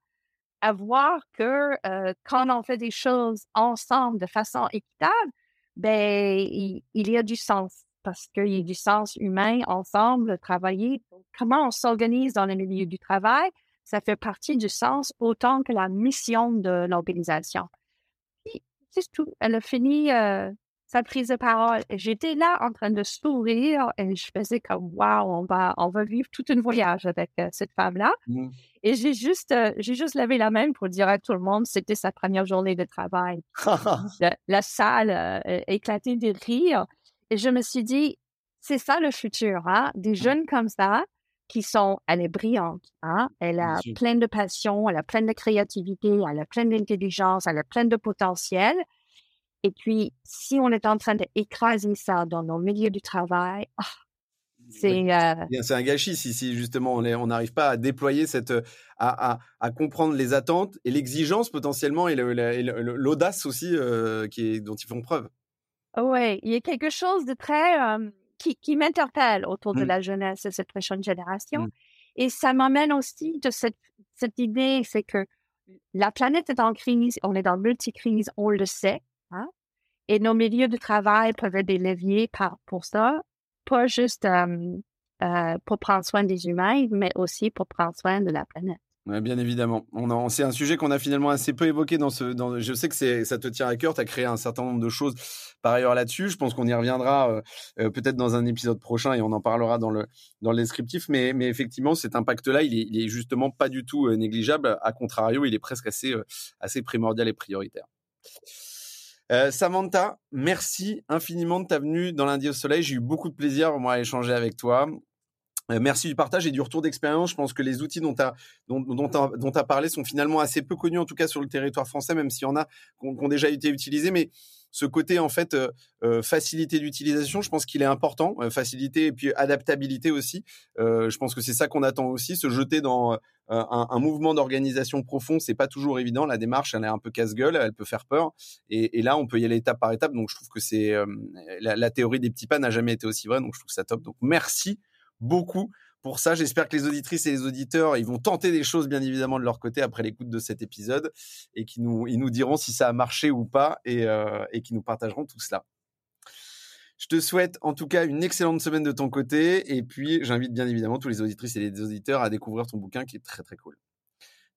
à voir que euh, quand on fait des choses ensemble de façon équitable, ben, il, il y a du sens parce qu'il y a du sens humain ensemble, travailler. comment on s'organise dans le milieu du travail, ça fait partie du sens autant que la mission de l'organisation. C'est tout. Elle a fini euh, sa prise de parole. J'étais là en train de sourire et je faisais comme wow, on va, on va vivre tout un voyage avec euh, cette femme-là. Mmh. Et j'ai juste, euh, j'ai juste levé la main pour dire à tout le monde, c'était sa première journée de travail. [laughs] la, salle éclatait de rire et je me suis dit, c'est ça le futur, hein? Des mmh. jeunes comme ça qui sont, elle est brillante, hein? elle a plein de passion, elle a plein de créativité, elle a plein d'intelligence, elle a plein de potentiel. Et puis, si on est en train d'écraser ça dans nos milieux du travail, ah, c'est euh un gâchis si, si justement on n'arrive pas à déployer cette à, à, à, comprendre les attentes et l'exigence potentiellement et l'audace aussi euh, qui est, dont ils font preuve. Oui, il y a quelque chose de très qui, qui m'interpelle autour de mmh. la jeunesse de cette prochaine génération. Mmh. Et ça m'amène aussi de cette, cette idée, c'est que la planète est en crise, on est dans multi-crise, on le sait, hein? et nos milieux de travail peuvent être des leviers par, pour ça, pas juste euh, pour prendre soin des humains, mais aussi pour prendre soin de la planète bien évidemment. C'est un sujet qu'on a finalement assez peu évoqué dans ce. Je sais que ça te tient à cœur. Tu as créé un certain nombre de choses par ailleurs là-dessus. Je pense qu'on y reviendra euh, euh, peut-être dans un épisode prochain et on en parlera dans le dans descriptif. Mais, effectivement, cet impact-là, il il est justement pas du tout euh, négligeable. A contrario, il est presque assez assez primordial et prioritaire. Samantha, merci infiniment de ta venue dans lundi au soleil. J'ai eu beaucoup de plaisir moi à échanger avec toi. Euh, merci du partage et du retour d'expérience. Je pense que les outils dont tu as, parlé sont finalement assez peu connus, en tout cas sur le territoire français, même s'il y en a qui ont, déjà été utilisés. Mais ce côté en fait facilité d'utilisation, je pense qu'il est important, facilité et puis adaptabilité aussi. je pense que c'est ça qu'on attend aussi, se jeter dans un, mouvement d'organisation profond, c'est pas toujours évident. La démarche, elle est un peu casse-gueule, elle peut faire peur. Et, là, on peut y aller étape par étape. Donc, je trouve que c'est la, théorie des petits pas n'a jamais été aussi vraie. Donc, je trouve ça top. Donc, merci beaucoup pour ça. J'espère que les auditrices et les auditeurs, ils vont tenter des choses, bien évidemment, de leur côté après l'écoute de cet épisode et qui nous, ils nous diront si ça a marché ou pas et, euh, et qui nous partageront tout cela. Je te souhaite en tout cas une excellente semaine de ton côté et puis j'invite bien évidemment tous les auditrices et les auditeurs à découvrir ton bouquin qui est très très cool.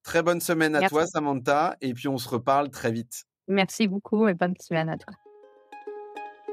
Très bonne semaine à toi Samantha et puis on se reparle très vite. Merci beaucoup et bonne semaine à toi.